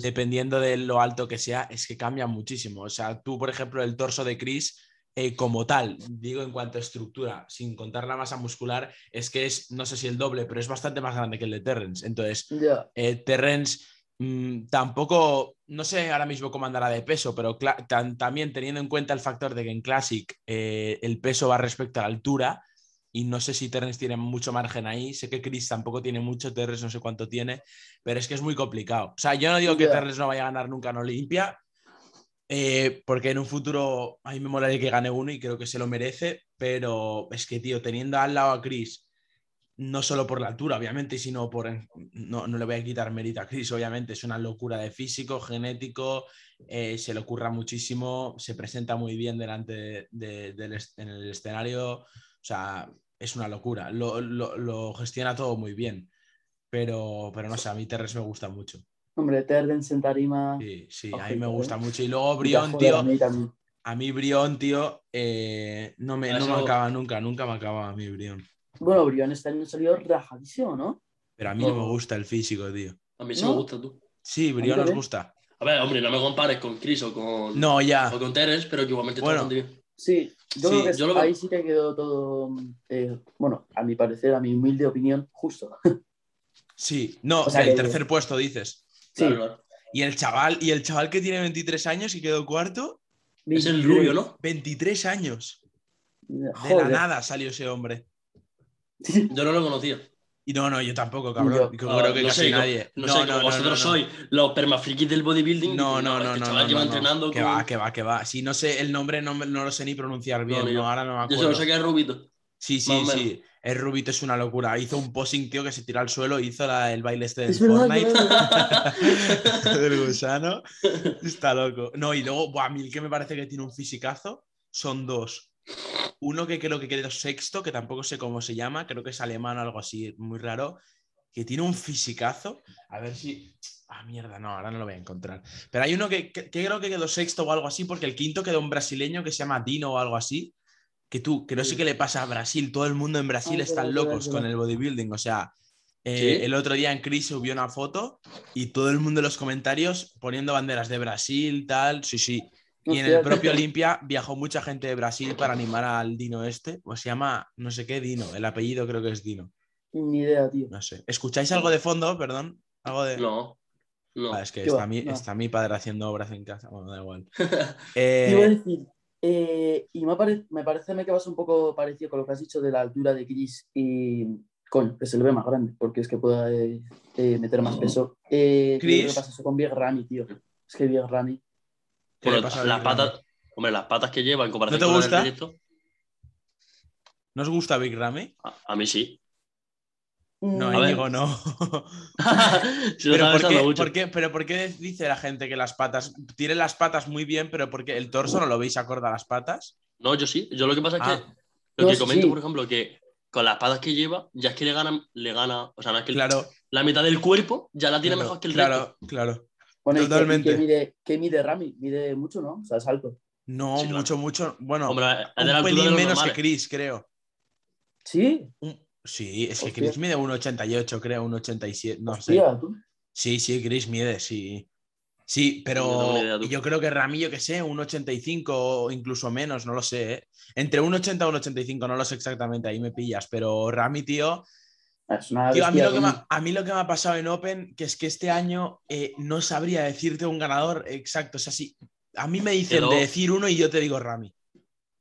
dependiendo de lo alto que sea, es que cambia muchísimo. O sea, tú, por ejemplo, el torso de Chris, eh, como tal, digo en cuanto a estructura, sin contar la masa muscular, es que es, no sé si el doble, pero es bastante más grande que el de Terrence. Entonces, eh, Terrence mm, tampoco, no sé ahora mismo cómo andará de peso, pero también teniendo en cuenta el factor de que en Classic el peso va respecto a la altura y no sé si Terrence tiene mucho margen ahí. Sé que Chris tampoco tiene mucho, Terrence no sé cuánto tiene, pero es que es muy complicado. O sea, yo no digo que Terrence no vaya a ganar nunca en Olimpia, eh, porque en un futuro a mí me molaría que gane uno y creo que se lo merece, pero es que, tío, teniendo al lado a Chris, no solo por la altura, obviamente, sino por. No, no le voy a quitar mérito a Chris, obviamente, es una locura de físico, genético, eh, se le ocurra muchísimo, se presenta muy bien delante del, en el escenario. O sea, es una locura. Lo, gestiona todo muy bien. Pero, pero no sé, a mí Terres me gusta mucho. Hombre, Terrence en tarima. Sí, sí, a mí me gusta ¿eh? mucho. Y luego Brion, tío. A mí, Brion, tío, eh, no, me, no me acaba nunca, nunca me acaba a mí Brion. Bueno, Brion este año salió rajadísimo, ¿no? Pero a mí no me Oh. gusta el físico, tío. A mí sí ¿No? me gusta tú. Sí, Brio mí nos gusta. A ver, hombre, no me compares con Chris o con, No, ya. o con Teres, pero que igualmente está Bueno. bastante bien. Sí, yo Sí, creo que yo lo veo. ahí sí que quedó todo, eh, bueno, a mi parecer, a mi humilde opinión, justo. Sí. No, O sea el que- tercer puesto dices. Sí, Claro. Y el chaval, y el chaval que tiene 23 años y quedó cuarto, Es el 23. rubio, ¿no? 23 años. De la nada salió ese hombre. (laughs) Yo no lo conocía. Y no, no, yo tampoco, cabrón. Yo- Yo creo que no casi sé, nadie. No, sé, como vosotros sois los permafrikis del bodybuilding. No, no, no, este no. chaval no, lleva no, entrenando Que con- va, que va, que va. Si no sé el nombre, no, no lo sé ni pronunciar bien. No, yo. ahora no me Yo acuerdo. solo sé que es rubito. Sí, sí, sí. El Rubito es una locura. Hizo un posing, tío, que se tiró al suelo y hizo la- el baile este del Es Fortnite. del (laughs) gusano. (laughs) Está loco. No, y luego, buah, a mí el que me parece que tiene un fisicazo son dos. Uno que creo que quedó sexto, que tampoco sé cómo se llama, creo que es alemán o algo así, muy raro, que tiene un fisicazo. A ver si. Ah, mierda, no, ahora no lo voy a encontrar. Pero hay uno que, que- que creo que quedó sexto o algo así, porque el quinto quedó un brasileño que se llama Dino o algo así. Que tú, que no sé qué le pasa a Brasil, todo el mundo en Brasil Ah, están locos con el bodybuilding. O sea, eh, ¿Sí? el otro día en Chris subió una foto y todo el mundo en los comentarios poniendo banderas de Brasil, tal, sí, sí. Y en el propio Olimpia viajó mucha gente de Brasil para animar al Dino este. O se llama, no sé qué, Dino. El apellido creo que es Dino. Ni idea, tío. No sé. ¿Escucháis algo de fondo? Perdón. Algo de. No. No. Ah, es que ¿Qué está va? mi, No. está mi padre haciendo obras en casa. Bueno, da igual. (laughs) Te iba a Eh, decir, eh, y me, apare- me parece que vas un poco parecido con lo que has dicho de la altura de Chris y, coño, que se le ve más grande, porque es que puede eh, meter más peso. Eh, yo creo Chris. que pasa eso con Big Ramy, tío. Es que Big Ramy. ¿Qué le Bueno, pasa a las patas, hombre, las patas que lleva en comparación ¿No te con gusta? proyecto, ¿No os gusta Big Ramy? a, a mí sí. No. Íñigo, no. (laughs) si lo pero, ¿por qué, mucho. por qué- pero ¿por qué dice la gente que las patas, tiene las patas muy bien, pero porque el torso no lo veis acorde a las patas? No, yo sí. Yo lo que pasa es Ah. que lo No, que comento, sí. por ejemplo, que con las patas que lleva, ya es que le gana, le gana, o sea, no es que Claro, la mitad del cuerpo ya la tiene claro, mejor que el resto. claro, claro. Bueno, ¿y qué- y totalmente. ¿qué, mide, qué mide mucho, ¿no? O sea, es alto. No, Sí, claro. mucho, mucho. Bueno, Hombre, un pelín menos normales. que Chris, creo. ¿Sí? Un- Sí, es que. Chris mide 1,88, creo, 1,87, no sé. Hostia, tú. Sí, sí, Chris mide, sí. Sí, pero idea, yo creo que Rami, yo que sé, un 85 o incluso menos, no lo sé. ¿eh? Entre un 80 y un 85, no lo sé exactamente, ahí me pillas. Pero Rami, tío, tío a, mí lo que me, ha- a mí lo que me ha pasado en Open, que es que este año eh, no sabría decirte un ganador exacto. O sea, si a mí me dicen Quedó- de decir uno y yo te digo Rami.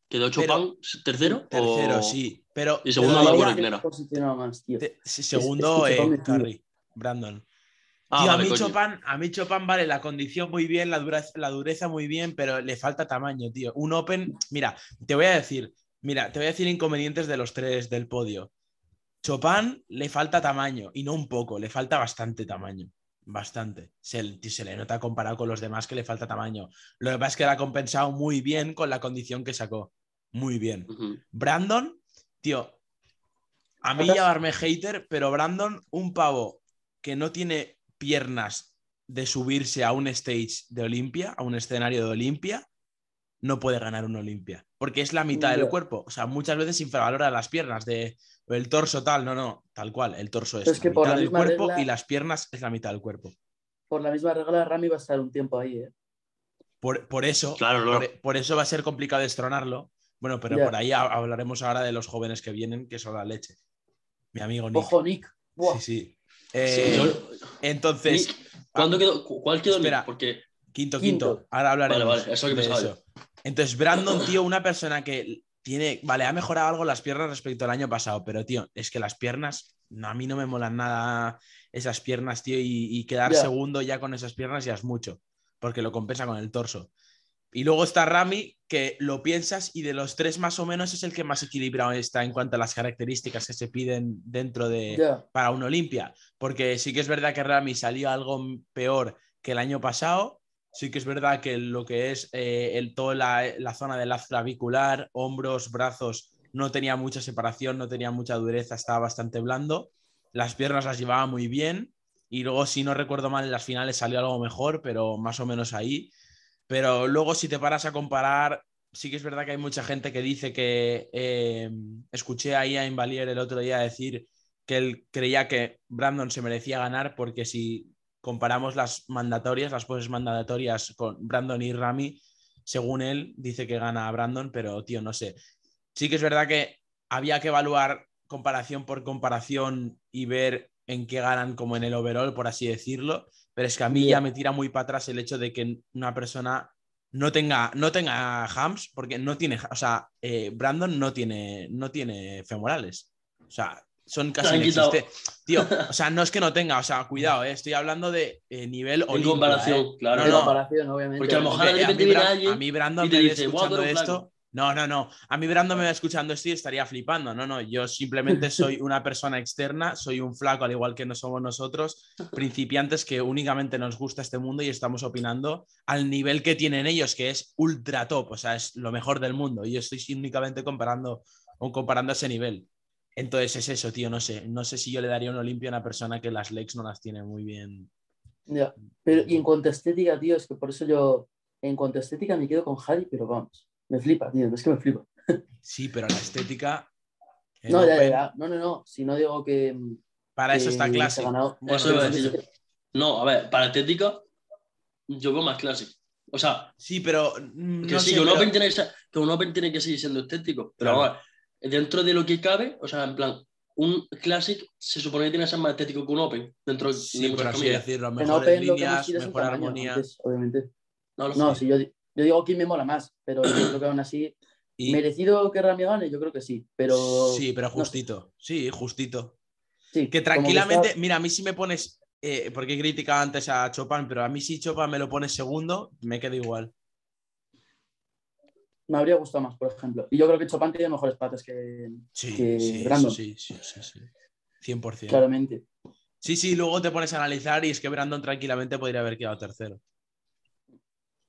¿Quedó Chopin tercero? Tercero, o- sí. Pero Y segundo segundo, es eh. Curry, Brandon. Ah, Tío, vale, a, mí. Chopin, a mí Chopin vale la condición muy bien, la dureza, la dureza muy bien, pero le falta tamaño, tío. Un Open, mira, te voy a decir, mira, te voy a decir inconvenientes de los tres del podio. Chopin le falta tamaño y no un poco, le falta bastante tamaño. Bastante. Se, le- se le nota comparado con los demás que le falta tamaño. Lo que pasa es que la ha compensado muy bien con la condición que sacó. Muy bien. Brandon, tío, a mí llamarme hater, pero Brandon, un pavo que no tiene piernas de subirse a un stage de Olimpia, a un escenario de Olimpia, no puede ganar un Olimpia. Porque es la mitad del cuerpo. O sea, muchas veces infravalora las piernas, de el torso tal, no, no, tal cual. El torso es, Pero es la que por mitad la del misma cuerpo regla- y las piernas es la mitad del cuerpo. Por la misma regla, Rami va a estar un tiempo ahí, ¿eh? Por, por eso, Claro, por, por eso va a ser complicado destronarlo. Bueno, pero por ahí ha- hablaremos ahora de los jóvenes que vienen, que son la leche. Mi amigo Nick. Ojo, Nick. Buah. Sí, sí. Sí, Eh, yo- entonces, ¿Cuándo quedó? cu- ¿Cuál quedó? Espera. Porque quinto, Quinto. quinto. Ahora hablaremos Vale, vale, eso que de pensaba eso. Entonces, Brandon, tío, una persona que tiene, vale, ha mejorado algo las piernas respecto al año pasado, pero, tío, es que las piernas, no, a mí no me molan nada esas piernas, tío, y, y quedar segundo ya con esas piernas ya es mucho, porque lo compensa con el torso. Y luego está Rami, que lo piensas y de los tres más o menos es el que más equilibrado está en cuanto a las características que se piden dentro de, para un Olimpia, porque sí que es verdad que Rami salió algo peor que el año pasado, sí que es verdad que lo que es eh, el, toda la, la zona del haz clavicular, hombros, brazos, no tenía mucha separación, no tenía mucha dureza, estaba bastante blando, las piernas las llevaba muy bien y luego si no recuerdo mal en las finales salió algo mejor, pero más o menos ahí. Pero luego si te paras a comparar, sí que es verdad que hay mucha gente que dice que eh, escuché ahí a Invalier el otro día decir que él creía que Brandon se merecía ganar porque si comparamos las mandatorias, las poses mandatorias con Brandon y Rami, según él, dice que gana a Brandon, pero tío, no sé. Sí que es verdad que había que evaluar comparación por comparación y ver en qué ganan como en el overall, por así decirlo, pero es que a mí ya me tira muy para atrás el hecho de que una persona no tenga, no tenga hams, porque no tiene, o sea, eh, Brandon no tiene, no tiene femorales. O sea, son casi Tío, (laughs) o sea, no es que no tenga, o sea, cuidado, eh, estoy hablando de eh, nivel En comparación, claro. En comparación, obviamente. Porque a lo mejor a, mí, Brandon me dice, escuchando esto. No, no, no. A mí Brandon me va escuchando esto y estaría flipando. No, no. Yo simplemente (laughs) soy una persona externa, soy un flaco, al igual que no somos nosotros, principiantes que únicamente nos gusta este mundo y estamos opinando al nivel que tienen ellos, que es ultra top, o sea, es lo mejor del mundo. Y yo estoy únicamente comparando, o comparando ese nivel. Entonces es eso, tío, no sé. No sé si yo le daría un Olimpia a una persona que las legs no las tiene muy bien. Ya, pero y en cuanto a estética, tío, es que por eso yo, en cuanto a estética me quedo con Harry, pero vamos me flipa, tío, es que me flipa. (laughs) Sí, pero la estética. No, ya, ya, no, no, no, si no digo que. Para eso está clase. No, a ver, para estética, yo veo más clase. O sea, sí, pero. Mm, que sí, que, un open tiene que, un Open tiene que seguir siendo estético. Pero a ver, dentro de lo que cabe, o sea, en plan, un Classic se supone que tiene que ser más estético que un Open. Dentro sí, de por así decirlo, mejor líneas, mejor armonía. obviamente. No, no si yo, yo digo quién me mola más, pero yo creo que aún así. ¿Merecido que Rami gane? Yo creo que sí, pero. Sí, pero justito. Sí, justito. Sí, que tranquilamente, mira, a mí si me pones. Eh, porque he criticado antes a Chopin, pero a mí si Chopin me lo pones segundo, me queda igual. Me habría gustado más, por ejemplo. Y yo creo que Chopin tiene mejores patas que, sí, que sí, Brandon. Sí, sí, sí, sí. 100%. Claramente. Sí, sí, luego te pones a analizar y es que Brandon tranquilamente podría haber quedado tercero.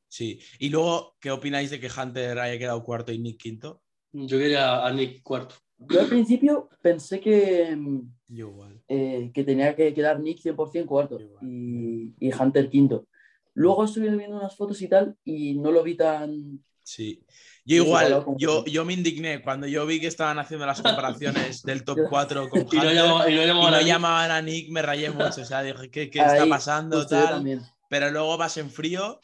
Sí. Y luego, ¿qué opináis de que Hunter haya quedado cuarto y Nick quinto? Yo quería a Nick cuarto. Yo al principio pensé que, eh, que tenía que quedar Nick 100% cuarto y, y, Hunter quinto. Luego estuve viendo unas fotos y tal y no lo vi tan... Sí. Yo igual, yo, yo me indigné cuando yo vi que estaban haciendo las comparaciones del top (laughs) 4 con Hunter y no, llamaban, a Nick, me rayé mucho. O sea, dije, ¿qué, qué está pasando? Tal. Pero luego vas en frío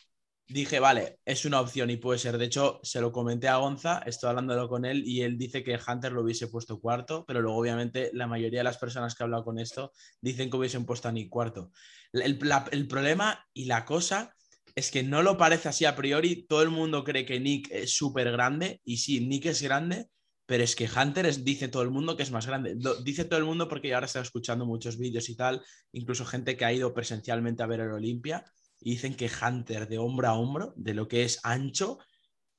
dije, vale, es una opción y puede ser. De hecho, se lo comenté a Gonza, estoy hablándolo con él y él dice que Hunter lo hubiese puesto cuarto, pero luego obviamente la mayoría de las personas que he hablado con esto dicen que hubiesen puesto a Nick cuarto. El, el problema y la cosa es que no lo parece así a priori, todo el mundo cree que Nick es súper grande y sí, Nick es grande, pero es que Hunter es, dice todo el mundo que es más grande. dice todo el mundo porque ahora está escuchando muchos vídeos y tal, incluso gente que ha ido presencialmente a ver el Olimpia y dicen que Hunter de hombro a hombro, de lo que es ancho,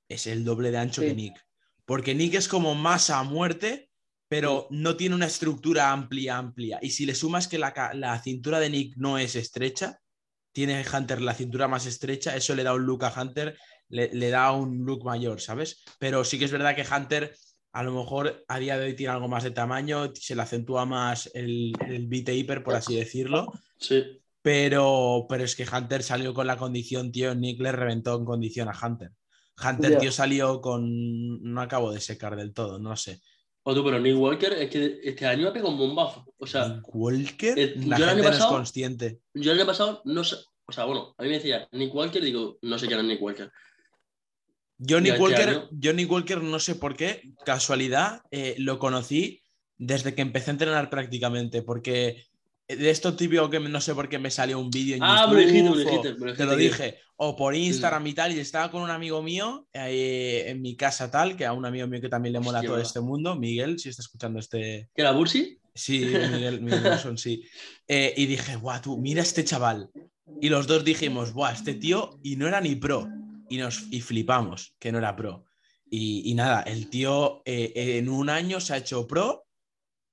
es el doble de ancho que Nick. Porque Nick es como masa a muerte, pero no tiene una estructura amplia, amplia. Y si le sumas que la, cintura de Nick no es estrecha, tiene Hunter la cintura más estrecha, eso le da un look a Hunter, le, da un look mayor, ¿sabes? Pero sí que es verdad que Hunter a lo mejor a día de hoy tiene algo más de tamaño, se le acentúa más el, el beat hiper, por así decirlo. Sí. Pero, pero es que Hunter salió con la condición, tío. Nick le reventó en condición a Hunter. Hunter, tío, salió con. No acabo de secar del todo, no sé. O tú, pero Nick Walker es que este año ha pegado un bombazo. O sea, Nick Walker, eh, la gente no es consciente. Yo el año pasado no sé. O sea, bueno, a mí me decía Nick Walker, digo, no sé quién es Nick Walker. Yo Nick, este Walker, yo Nick Walker, no sé por qué, casualidad, eh, lo conocí desde que empecé a entrenar prácticamente, porque de esto típico que no sé por qué me salió un vídeo en ah, YouTube. Te lo dije. O por Instagram y tal. Y estaba con un amigo mío en mi casa tal, que a un amigo mío que también le mola todo este mundo, Miguel, si está escuchando este. ¿Que era Bursi? Sí, (laughs) Miguel, Miguel sí. Eh, y dije, guau, tú, mira este chaval. Y los dos dijimos, guau, este tío, y no era ni pro. Y nos y flipamos que no era pro. Y, nada, el tío eh, en un año se ha hecho pro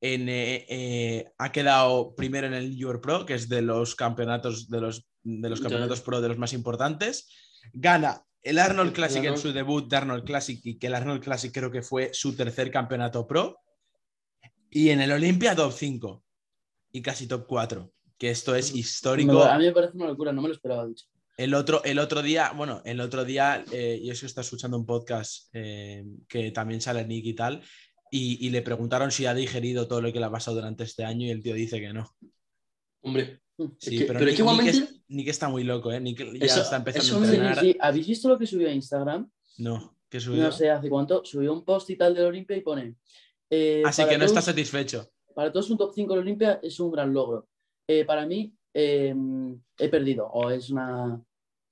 eh, eh, ha quedado primero en el Your Pro, que es de los campeonatos de los, de los campeonatos pro de los más importantes. Gana el Arnold Classic en su debut de Arnold Classic y que el Arnold Classic creo que fue su tercer campeonato pro. Y en el Olympia top 5 y casi top 4, que esto es histórico. A mí me parece una locura, no me lo esperaba. El otro, el otro día, bueno, el otro día, eh, yo es que está escuchando un podcast que también sale Nick y tal, y, le preguntaron si ha digerido todo lo que le ha pasado durante este año y el tío dice que no. Hombre. Sí, pero, Nick, igualmente... Nick, está muy loco, ¿eh? Nick ya está empezando a entrenar. ¿Habéis visto lo que subió a Instagram? No, ¿qué subió? No sé hace cuánto. Subió un post y tal del Olimpia y pone... Eh, Así que no está satisfecho. Para todos un top 5 de Olimpia es un gran logro. Eh, para mí em, he perdido o es una...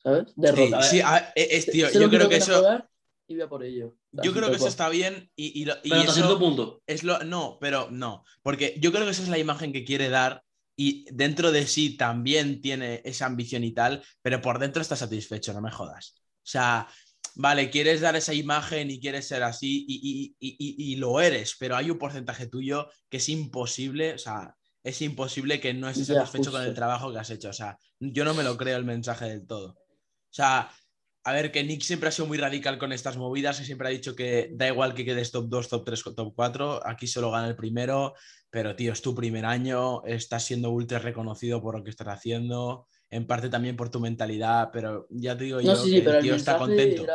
¿Sabes? Derrota. Sí, es, tío, yo creo que eso y por ello. Yo creo que eso está bien y, y, pero hasta cierto punto. Es lo, no, pero no, porque yo creo que esa es la imagen que quiere dar y dentro de sí también tiene esa ambición y tal, pero por dentro está satisfecho, no me jodas. O sea, vale, quieres dar esa imagen y quieres ser así y, y lo eres, pero hay un porcentaje tuyo que es imposible, o sea, es imposible que no estés satisfecho con el trabajo que has hecho. O sea, yo no me lo creo el mensaje del todo. O sea, a ver, que Nick siempre ha sido muy radical con estas movidas y siempre ha dicho que da igual que quedes top 2, top 3, top 4, aquí solo gana el primero, pero tío, es tu primer año, estás siendo ultra reconocido por lo que estás haciendo, en parte también por tu mentalidad, pero ya te digo yo que el tío está contento.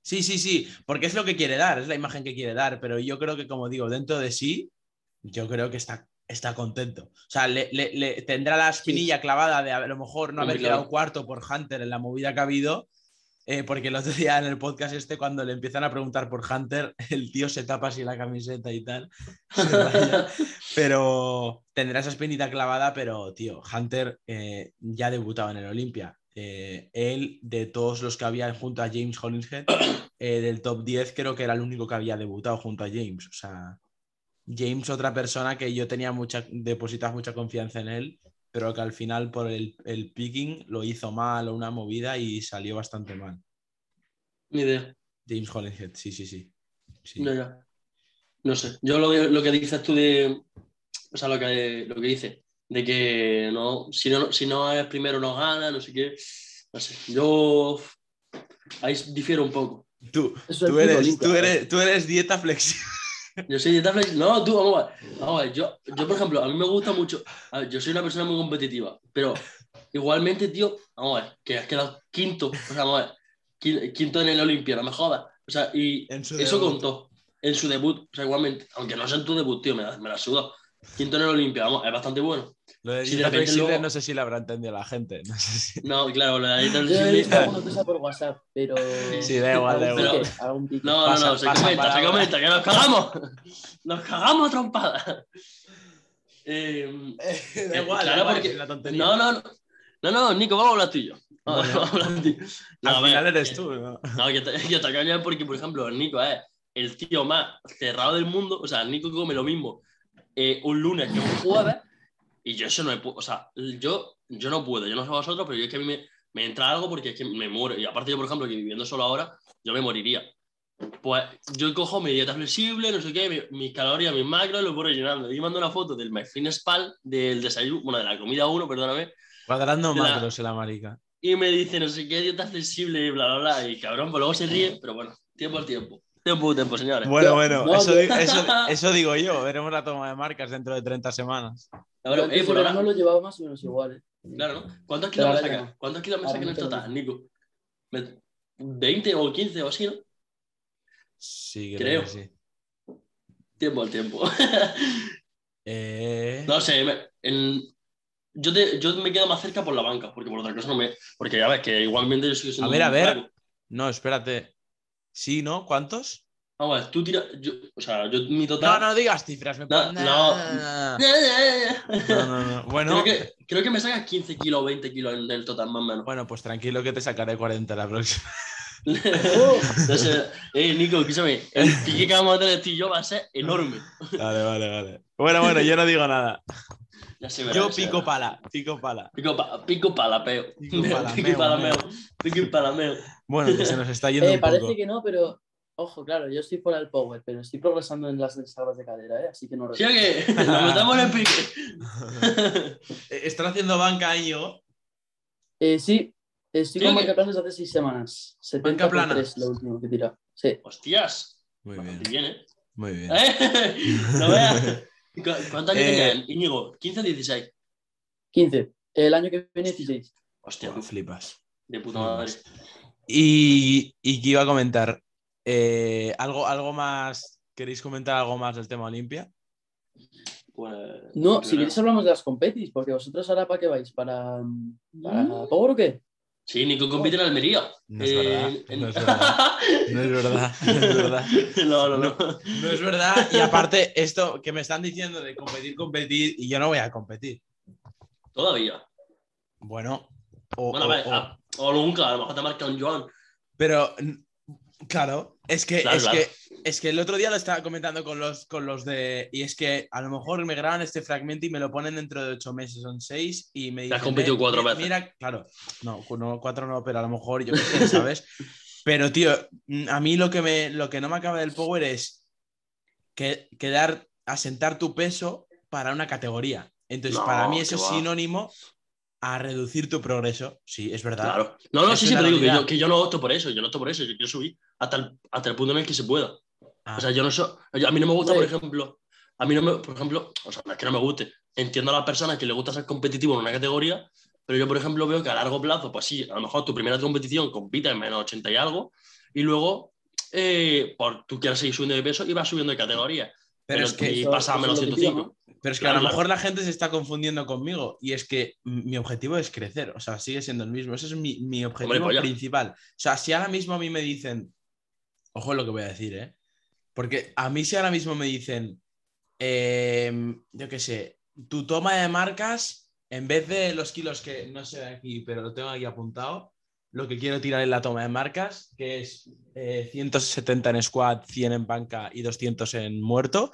Sí, sí, sí, porque es lo que quiere dar, es la imagen que quiere dar, pero yo creo que, como digo, dentro de sí, yo creo que está, está contento. O sea, le, tendrá la espinilla clavada de a lo mejor no haber quedado cuarto por Hunter en la movida que ha habido, eh, porque el otro día en el podcast este, cuando le empiezan a preguntar por Hunter, (laughs) el tío se tapa así la camiseta y tal. (laughs) pero tendrá esa espinita clavada, pero tío, Hunter eh, ya debutaba en el Olimpia. Eh, él, de todos los que había junto a James Hollingshead, (coughs) del top 10, creo que era el único que había debutado junto a James. O sea, James, otra persona que yo tenía mucha, depositas mucha confianza en él pero que al final por el, el picking lo hizo mal o una movida y salió bastante mal. Ni idea. James Hollingshead, sí, sí, sí. No, no sé. Yo lo, que dices tú de. O sea, lo que, lo que dice, de que no si, no, si no es primero no gana, no sé qué. No sé. Yo. Ahí difiero un poco. Tú, tú, eres, tú, eres, tú eres dieta flexible. Yo soy flexible. No, tú, vamos a ver. Vamos a ver. Yo, yo, por ejemplo, a mí me gusta mucho. yo soy una persona muy competitiva, pero igualmente, tío, vamos a ver, que has quedado quinto. O sea, vamos a ver, quinto en el Olimpia, no me jodas. O sea, y eso contó en su debut. O sea, igualmente, aunque no sea en tu debut, tío, me, me la sudo. Quinto en el Olimpia, vamos, es bastante bueno. Lo de si de no sé si lo habrá entendido la gente. No, sé si... no claro, lo de dieta flexible. por WhatsApp, pero. (laughs) Sí, da igual, da igual. no, no, no, se comenta, se comenta, que nos cagamos. Nos cagamos trompadas. Eh, (laughs) da igual, claro, porque... la tontería. No, no, no. No, no, Nico, vamos a hablar tú y yo. Vamos, a hablar tú. No, Al final eres tú, ¿no? No, yo te, yo te porque, por ejemplo, Nico es el tío más cerrado del mundo. O sea, Nico come lo mismo eh, un lunes que un jueves y yo eso no puedo, o sea, yo, yo no puedo, yo no sé vosotros, pero yo es que a mí me, me entra algo porque es que me muero. Y aparte yo, por ejemplo, que viviendo solo ahora, yo me moriría. Pues yo cojo mi dieta flexible, no sé qué, mis calorías, mis macros, los voy rellenando. Y mando una foto del MyFitnessPal, del desayuno, bueno, de la comida 1, perdóname. Cuadrando macros en la marica. Y me dice, no sé qué, dieta flexible, y bla, bla, bla. Y cabrón, pues luego se ríe, pero bueno, tiempo al tiempo. Tiempo, tiempo, señores. Bueno, bueno, eso, (laughs) eso, digo yo. Veremos la toma de marcas dentro de 30 semanas. Claro, eh, por ahora no lo llevaba más o menos igual. ¿eh? Claro, ¿no? ¿Cuántos kilos me saca? ¿Cuántos kilos me saca en total, Nico? ¿20 o 15 o así, no? Sí, creo, creo. sí. Tiempo al tiempo. (laughs) eh... No sé, en... yo, te... yo me quedo más cerca por la banca, porque por otra cosa no me. Porque ya ves que igualmente yo sigo siendo. A ver, a ver. No, espérate. Sí, ¿no? ¿Cuántos? Vamos a ver, tú tiras. o sea, yo mi total. No, no digas cifras. Me no, no. no, no, Bueno. Creo que, creo que me sacas 15 kilos o 20 kilos del total, más o menos. Bueno, pues tranquilo que te sacaré 40 la próxima. (laughs) Entonces, eh, Nico, escúchame, el pique que vamos a tener tú y yo va a ser enorme. Vale, vale, vale. Bueno, bueno, yo no digo nada. yo pico pala, pico pala. Pico, pa, pico pala, peo. Pico pala, pico pala, meo. Pico pala, meo. Bueno, que se nos está yendo eh, un Parece que no, pero Ojo, claro, yo estoy fuera del power, pero estoy progresando en las descargas de cadera, ¿eh? así que no ¿Sí que (laughs) Nos metamos en el pique. (laughs) Eh, ¿Están haciendo banca ahí yo? Eh, sí, estoy con banca plana desde hace seis semanas. 70 banca plana. 3, lo último que tira. Sí. Hostias. Muy bien. bien, ¿eh? Muy bien. ¿Eh? (laughs) no veas. ¿Cuántos años eh... tenían, Íñigo? ¿15 o 16? 15. El año que viene 16. Hostia, tú flipas. De puta madre. Y, y que iba a comentar, eh, algo, algo más ¿Queréis comentar algo más del tema Olimpia? Pues, No, si queréis hablamos de las competis, porque vosotros ahora para qué vais, para, para Power o qué? Sí, Nico compite en Almería. No es Eh, en- no es verdad. No es verdad, no es verdad. (laughs) no, no, no. No es verdad. Y aparte, esto que me están diciendo de competir, competir, y yo no voy a competir. Todavía. Bueno, o, Bueno, a o- ver, o- a- o nunca, a lo mejor te marca un Joan. pero claro, es que, Claro, es claro. que es que el otro día lo estaba comentando con los, con los de. Y es que a lo mejor me graban este fragmento y me lo ponen dentro de ocho meses, son seis, y me Te dicen. has competido "Eh, cuatro veces". Mira, claro, no, no, cuatro no, pero a lo mejor yo qué sé, (laughs) ¿sabes? pero, tío, mm, a mí lo que, me, lo que no me acaba del power es que, quedar, asentar tu peso para una categoría. Entonces, No, para mí eso es va. sinónimo a reducir tu progreso. Sí, es verdad. Claro. No, no, Es sí, sí, pero digo que yo, que yo no opto por eso, yo no opto por eso, yo quiero subir hasta el, hasta el punto en el que se pueda. Ah, O sea, yo no soy, yo- a mí no me gusta, por Hombre. ejemplo, a mí no me, por ejemplo, o sea, no es que no me guste, entiendo a las personas que les gusta ser competitivo en una categoría, pero yo, por ejemplo, veo que a largo plazo, pues sí, a lo mejor tu primera competición compite en menos 80 y algo, y luego eh, por, tú quieres seguir subiendo de peso y vas subiendo de categoría. pero es que y Eso- pasa a menos es lo que digo, 105. Pero es que Claro, a lo claro. mejor la gente se está confundiendo conmigo y es que mi objetivo es crecer, o sea, sigue siendo el mismo, ese es mi, mi objetivo pues ya. principal. O sea, si ahora mismo a mí me dicen, ojo lo que voy a decir, ¿eh? Porque a mí si ahora mismo me dicen, em, yo qué sé, tu toma de marcas, en vez de los kilos que no sé aquí, pero lo tengo aquí apuntado, lo que quiero tirar en la toma de marcas, que es eh, 170 en squat, 100 en banca y 200 en muerto,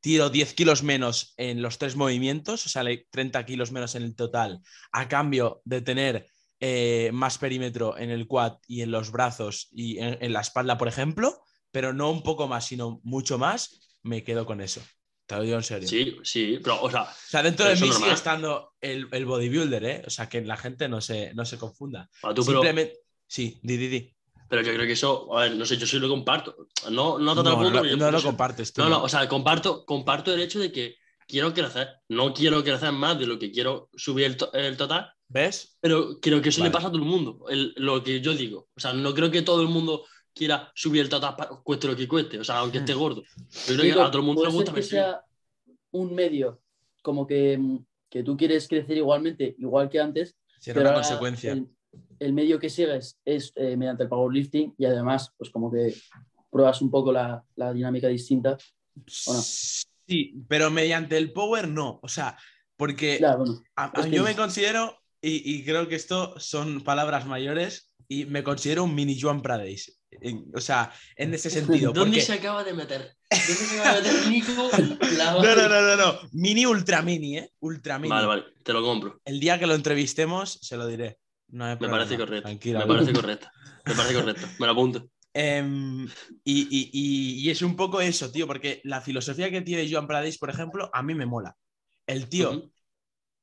tiro 10 kilos menos en los tres movimientos, o sea, le- 30 kilos menos en el total, a cambio de tener eh, más perímetro en el quad y en los brazos y en, en la espalda, por ejemplo, pero no un poco más, sino mucho más, me quedo con eso. Te lo digo en serio. Sí, sí, pero, o sea, O sea, dentro Pero de mí es sigue normal. estando el, el bodybuilder, ¿eh? O sea, que la gente no se, no se confunda. a tú, pero, Simplemente... Sí, di, di, di. pero yo creo que eso, a ver, no sé, yo sí lo comparto. No, no, No, no, punto, pero yo- no lo sé- compartes tú. No, no, o sea, comparto, comparto el hecho de que quiero crecer. No quiero crecer más de lo que quiero subir el, to- el total, ¿Ves? pero creo que eso Vale. le pasa a todo el mundo. el- lo que yo digo. O sea, no creo que todo el mundo quiera subir el para, cueste lo que cueste. O sea, aunque esté gordo. Yo creo que a todo el mundo le gusta ser que sea un medio como que, que tú quieres crecer igualmente, igual que antes, Será pero una consecuencia. El, el medio que sigues es eh, mediante el powerlifting y además, pues como que pruebas un poco la, la dinámica distinta. ¿O no? Sí, pero mediante el power no. O sea, porque Claro, bueno, a- a- yo me considero, y, y creo que esto son palabras mayores, y me considero un mini Joan Pradeis. En- o sea, en ese (laughs) sentido. ¿Dónde porque- se acaba de meter? ¿Dónde se acaba de meter Nico? (laughs) La- No, no, no, no, no. Mini ultra mini, ¿eh? Ultra mini. Vale, vale, te lo compro. El día que lo entrevistemos, se lo diré. No Me parece correcto. Tranquila. Me parece correcto. Me parece correcto. Me lo apunto. (laughs) Em, y, y- y- y es un poco eso, tío, porque la filosofía que tiene Joan Pradeis, por ejemplo, a mí me mola. El tío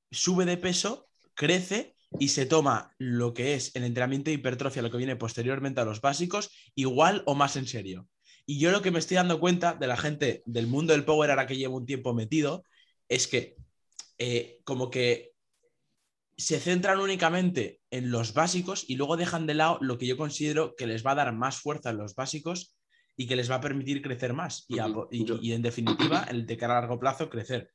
sube de peso, crece y se toma lo que es el entrenamiento de hipertrofia, lo que viene posteriormente a los básicos, igual o más en serio. Y yo lo que me estoy dando cuenta de la gente del mundo del power, ahora que llevo un tiempo metido, es que eh, como que se centran únicamente en los básicos y luego dejan de lado lo que yo considero que les va a dar más fuerza en los básicos y que les va a permitir crecer más. Y, a- Ujú, y- yo- y en definitiva, el de cara a largo plazo, crecer.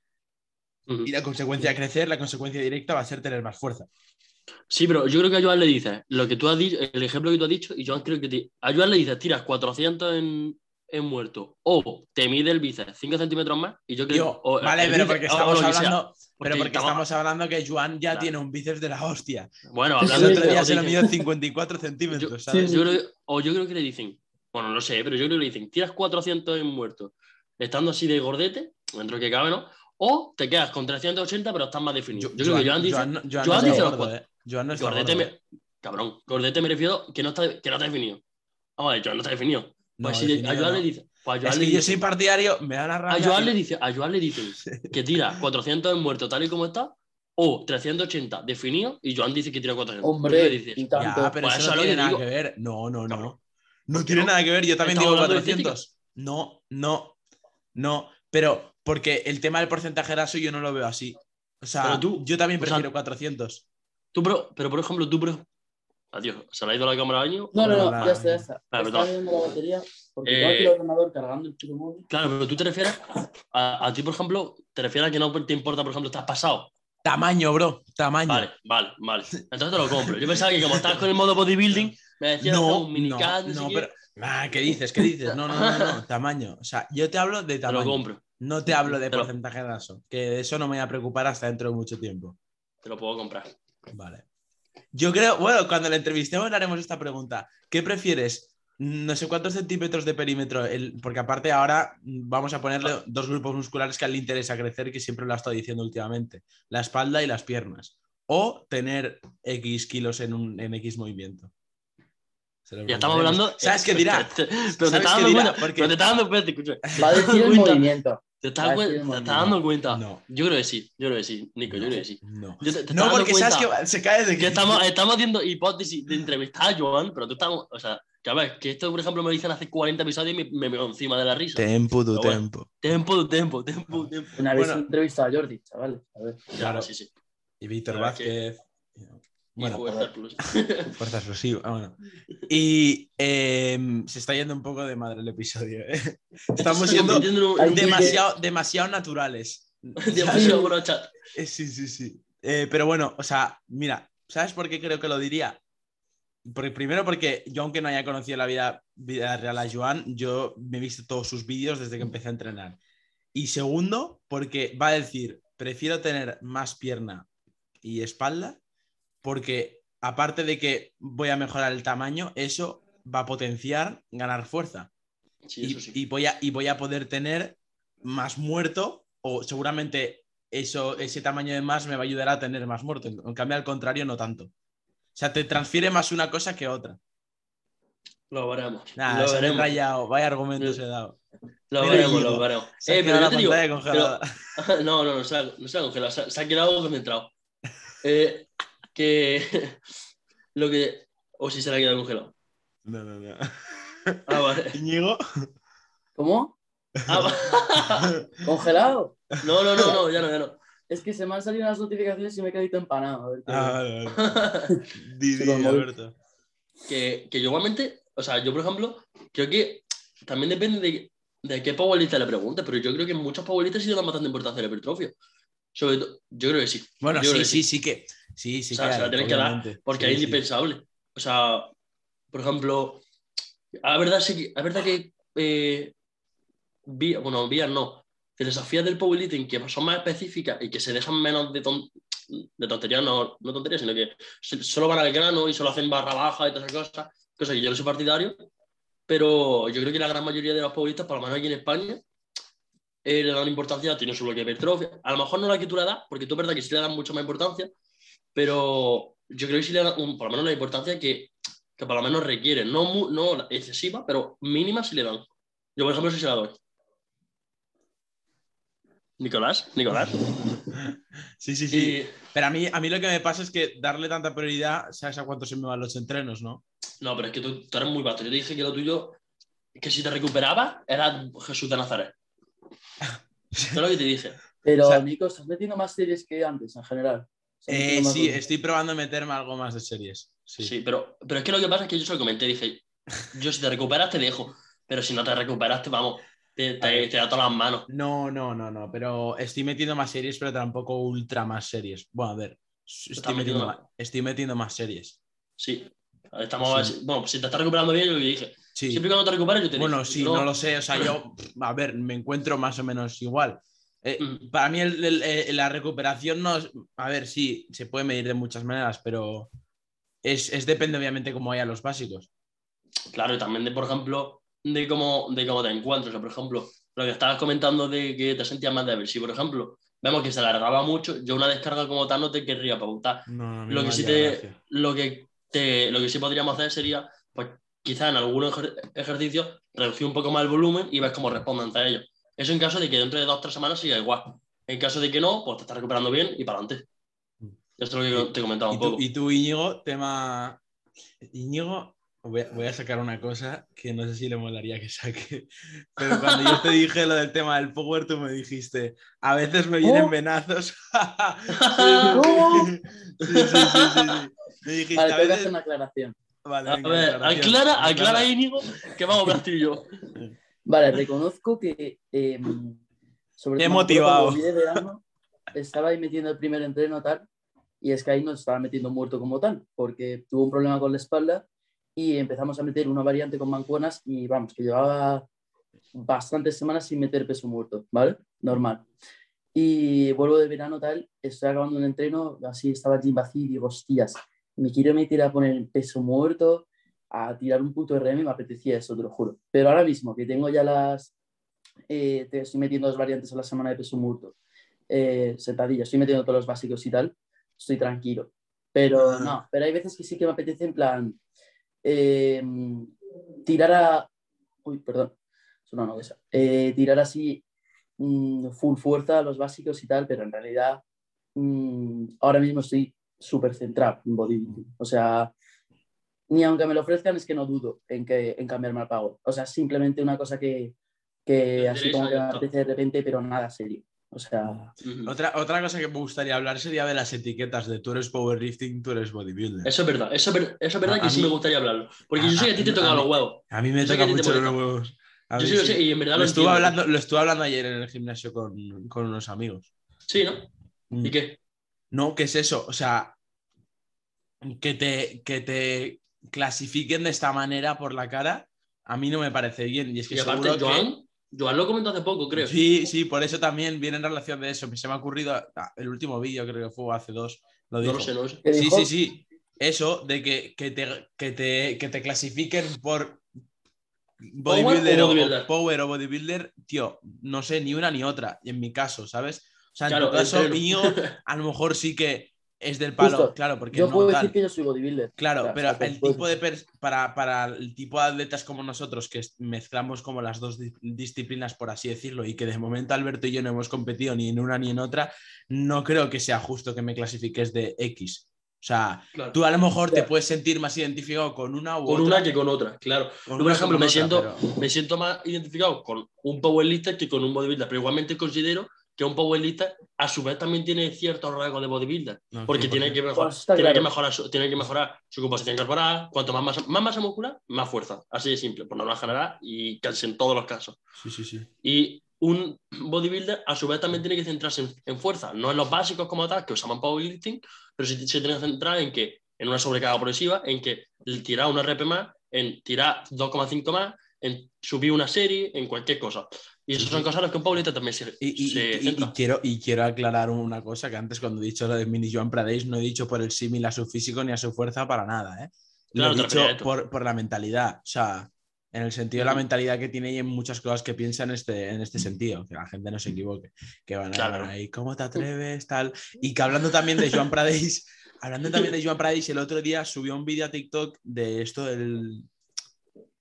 Y la consecuencia de crecer, la consecuencia directa va a ser tener más fuerza. Sí, pero yo creo que a Joan le dices lo que tú has dicho, el ejemplo que tú has dicho, y Joan creo que te- a Joan le dices, tiras 400 en, en muerto, o te mide el bíceps 5 centímetros más, y yo creo Tío, o vale, el pero bíceps- porque estamos hablando, pero Porque estamos- estamos hablando que Juan ya Claro. tiene un bíceps de la hostia. Bueno, Sí, El hablando sí, otro de día se lo midió 54 centímetros, Yo- ¿sabes? yo creo que- o yo creo que le dicen, bueno, no sé, pero yo creo que le dicen, tiras 400 en muerto, estando así de gordete, dentro que cabe, ¿no? O te quedas con 380, pero estás más definido. Yo, creo que Joan dice, Joan no- Joan Joan no dice está los gordo, eh. Joan no está gordete gordo, me, eh. cabrón, gordete me refiero que no está, que no está definido. Vamos a ver, Joan no está definido. No, Pues si le- a definido Joan no. le dice, pues a Joan Es le que yo dice- soy partidario, me da la a rabia. Joan le dice, a Joan le dicen (laughs) que tira 400 en muerto tal y como está, o 380 definido, y Joan dice que tira 400. ¿Qué hombre, dices? y tanto. Ya, pero Pues eso eso no tiene nada digo. que ver. No, no, no. Cabrón. No ¿Por qué tiene no? nada que ver. Yo también digo hablando de 400. No, no, no. Pero porque el tema del porcentaje graso yo no lo veo así. O sea, Pero tú- yo también o sea, prefiero 400. Tú, pero, pero por ejemplo, tú, pero... Adiós, ¿se le ha ido la cámara al año? No, no, no, nada, ya está, ya está. Estaba perdón. viendo la batería. Porque aquí el Eh, ordenador cargando el puto móvil. Claro, pero tú te refieres a, a ti, por ejemplo, te refieres a que no te importa, por ejemplo, estás pasado. Tamaño, bro. Tamaño. Vale, vale, vale. Entonces te lo compro. Yo pensaba que como estabas con el modo bodybuilding, me decías No, un mini no, no no, pero. Ah, ¿qué dices? ¿Qué dices? No, no, no, no, tamaño. O sea, yo te hablo de Te lo tamaño. compro. No te hablo de Te lo- porcentaje de grasa. Que de eso no me voy a preocupar hasta dentro de mucho tiempo. Te lo puedo comprar. Vale. Yo creo, bueno, cuando le entrevistemos le haremos esta pregunta. ¿Qué prefieres? No sé cuántos centímetros de perímetro, el- porque aparte ahora vamos a ponerle dos grupos musculares que a él le interesa crecer, que siempre lo ha estado diciendo últimamente, la espalda y las piernas. O tener X kilos en, un, en X movimiento. Ya estamos hablando. ¿Sabes qué dirá? (laughs) Pero te ¿Sabes estás qué dando cuenta. Porque- Pero te estás dando cuenta, escucha. Va a decir el Cuenta. movimiento. ¿Te estás, dando cuenta? No. Yo creo que sí, yo creo que sí, Nico, yo creo que sí. No. Yo te- te No, porque sabes que se cae de que estamos, estamos haciendo hipótesis de entrevistar a Joan, pero tú estamos. O sea, que a ver, que esto, por ejemplo, me dicen hace 40 episodios y me, me veo encima de la risa. Tempo, tu tempo. Tempo, tempo, tempo, tempo. Una vez Bueno. entrevistado a Jordi, chavales. A ver. Claro. sí, sí. Y Víctor Vázquez. Bueno, Fuerza Plus. (laughs) Fuerza explosiva. ah, bueno. (laughs) Y em, se está yendo un poco de madre el episodio. ¿eh? (laughs) Estamos siendo demasiado, demasiado naturales. demasiado. Eh, Sí, sí, sí. Eh, pero bueno, o sea, mira, ¿sabes por qué creo que lo diría? Porque, primero porque yo, aunque no haya conocido la vida, vida real a Joan, yo me he visto todos sus vídeos desde que empecé a entrenar. Y segundo, porque va a decir, prefiero tener más pierna y espalda, porque aparte de que voy a mejorar el tamaño, eso va a potenciar ganar fuerza Sí, y, eso sí. y voy a, y voy a poder tener más muerto o seguramente eso, ese tamaño de más me va a ayudar a tener más muerto. En, cambio, al contrario, no tanto. O sea, te transfiere más una cosa que otra. Lo veremos. Lo se veremos. rayado. Vaya argumentos he dado. Lo Mira, veremos, lo veremos. Eh, pero quedado yo la te digo, pantalla congelada. pero- (laughs) no, no, no se ha, no se ha congelado, se ha, se ha quedado concentrado. Eh, que (laughs) lo que. O si se le ha quedado congelado. No, no, no. Ah, vale. (laughs) Íñigo. ¿Cómo? Ah, va- (laughs) ¿Congelado? no, no, no, no, ya no, ya no. Es que se me han salido las notificaciones y me he quedado empanado. A ver qué- Ah, vale, vale. Di, Se di, lo moví. Alberto. que, que yo igualmente, o sea, yo por ejemplo, creo que también depende de, de qué powerlifter le pregunte, pero yo creo que muchos powerlifters sí le dan bastante importancia a la hipertrofia. Sobre todo, yo creo que sí. Bueno, Yo sí, sí, sí que. Sí, sí O sea, que se la hay, tienen que dar, obviamente. Porque Sí, es sí. indispensable. O sea, por ejemplo, a verdad, sí, que- es verdad que eh, vi- bueno, vías no, filosofías del powerlifting que son más específicas y que se dejan menos de, ton- de tonterías, no, no tonterías, sino que solo van al grano y solo hacen barra baja y todas esas cosas, cosas que yo no soy partidario, pero yo creo que la gran mayoría de los powerliftas, por lo menos aquí en España, eh, le dan importancia, tiene su bloque de hipertrofia. A lo mejor no la que tú le das, porque tú es verdad que sí le dan mucho más importancia, pero yo creo que sí le dan un- por lo menos la importancia que, que por lo menos requiere. No, no excesiva, pero mínima sí le dan. Yo, por ejemplo, sí se la doy. Nicolás, Nicolás. (laughs) Sí, sí, sí. Y- Pero a mí, a mí lo que me pasa es que darle tanta prioridad, ¿sabes a cuánto se me van los entrenos, no? no, pero es que tú, tú eres muy vasto. Yo te dije que lo tuyo, que si te recuperabas, era Jesús de Nazaret. (laughs) Eso es lo que te dije. Pero, O sea- Nico, ¿estás metiendo más series que antes en general? ¿Estás Eh, sí, estoy probando meterme algo más de series. Sí, Sí. pero, pero es que lo que pasa es que yo se lo comenté. Dije, yo si te recuperas te dejo, pero si no te recuperas, te vamos, te, A te, te da todas las manos. No, no, no, no, pero estoy metiendo más series, pero tampoco ultra más series. Bueno, a ver, estoy metiendo, metiendo- más, estoy metiendo más series. Sí. Estamos, Sí. Bueno, si te estás recuperando bien, yo lo que dije. Sí. Siempre cuando te recuperes, yo te Bueno, dije. sí, no lo sé, o sea, yo, (clears throat) a ver, me encuentro más o menos igual. Eh, Mm. para mí el- el- eh, la recuperación no es, a ver, sí, se puede medir de muchas maneras, pero es, es depende obviamente cómo vayan los básicos. Claro, y también de, por ejemplo, de cómo, de cómo te encuentras. O sea, por ejemplo, lo que estabas comentando de que te sentías más débil. Si, por ejemplo, vemos que se alargaba mucho, yo una descarga como tal no te querría pautar. No, mí Lo no que me sí te, lo que te, lo que sí podríamos hacer sería, pues, quizás en algunos ejer- ejercicios reducir un poco más el volumen y ver cómo responden ante ellos. Eso en caso de que dentro de dos o tres semanas siga igual. En caso de que no, pues te estás recuperando bien y para adelante. Esto es lo que te comentaba ¿Y un tú, poco. y tú, Íñigo, tema. Íñigo, voy a, voy a sacar una cosa que no sé si le molaría que saque. Pero cuando yo te dije lo del tema del power, tú me dijiste, a veces me vienen ¿Oh? venazos. (laughs) ¿Cómo? sí, sí, sí, sí, sí. Me dijiste, Vale, a veces, hacer una aclaración. Vale, a ver, aclara, aclara Íñigo que vamos a y yo. (laughs) Vale, reconozco que em, sobre todo motivado. De verano, estaba ahí metiendo el primer entreno tal y es que ahí no estaba metiendo muerto como tal, porque tuvo un problema con la espalda y empezamos a meter una variante con mancuernas y vamos, que llevaba bastantes semanas sin meter peso muerto, ¿vale? Normal. Y vuelvo de verano tal, estoy acabando un entreno, así estaba el gym vacío y digo, hostias, me quiero meter a poner peso muerto, a tirar un puto RM, me apetecía eso, te lo juro. Pero ahora mismo que tengo ya las, eh, te estoy metiendo dos variantes a la semana de peso muerto, eh, sentadilla, estoy metiendo todos los básicos y tal, estoy tranquilo. Pero ah. no, pero hay veces que sí que me apetece en plan eh, tirar a... Uy, perdón, es una novesa. Eh, tirar así mm, full fuerza a los básicos y tal, pero en realidad mm, ahora mismo estoy súper centrado en bodybuilding. O sea, ni aunque me lo ofrezcan es que no dudo en, que, en cambiarme al pago. O sea, simplemente una cosa que, que así como que me apetece de repente, pero nada serio. O sea. otra, otra cosa que me gustaría hablar sería de las etiquetas de tú eres powerlifting, tú eres bodybuilder. Eso es verdad, eso, es verdad que sí me gustaría hablarlo. Porque yo sé que a ti te tocan los huevos. A mí me tocan mucho los huevos. yo sí lo sé y en verdad lo, estuve hablando, lo estuve hablando ayer en el gimnasio con, con unos amigos. Sí, ¿no? ¿Y mm. qué? No, ¿qué es eso? O sea, que te, que te clasifiquen de esta manera por la cara, a mí no me parece bien. Y es que aparte, Joan, Joan lo comentó hace poco, creo. Sí, sí, por eso también viene en relación de eso. Se me ha ocurrido ah, el último vídeo, creo que fue hace dos. Lo dijo. No sé, no sé. Sí, sí, sí. Eso de que, que, te, que, te, que te clasifiquen por bodybuilder o, power o bodybuilder, tío, no sé ni una ni otra, en mi caso, ¿sabes? O sea, en tu caso mío, (laughs) a lo mejor sí que es del palo, claro, porque yo puedo decir que yo soy bodybuilder. Claro, pero el tipo de para, para el tipo de atletas como nosotros que mezclamos como las dos disciplinas por así decirlo y que de momento Alberto y yo no hemos competido ni en una ni en otra, no creo que sea justo que me clasifiques de X. O sea, tú a lo mejor te puedes sentir más identificado con una u con una que con otra, claro. por ejemplo, me, siento, me siento más identificado con un powerlifter que con un bodybuilder, pero igualmente considero que un powerlifter a su vez también tiene ciertos rasgos de bodybuilder, porque tiene que, mejorar, pues tiene, que mejorar su, tiene que mejorar su composición corporal, cuanto más masa, más masa muscular, más fuerza, así de simple, por norma general y casi en todos los casos. Sí, sí, sí. Y un bodybuilder a su vez también tiene que centrarse en, fuerza, no en los básicos como tal, que usamos powerlifting, pero sí se tiene que centrar en que en una sobrecarga progresiva, en que tirar una rep más, en tirar 2,5 más, en subir una serie, en cualquier cosa. Y eso son cosas las que un Paulito también se, y, quiero, y quiero aclarar una cosa, que antes cuando he dicho lo de Mini Joan Pradeis no he dicho por el símil a su físico ni a su fuerza para nada, ¿eh? Lo he dicho por, por, la mentalidad, o sea, en el sentido de la mentalidad que tiene y en muchas cosas que piensa en este, en este sentido, que la gente no se equivoque, que van a claro. ahí, ¿cómo te atreves? Tal. Y que hablando también de Joan Pradeis, (laughs) hablando también de Joan Pradeis, el otro día subió un vídeo a TikTok de esto del...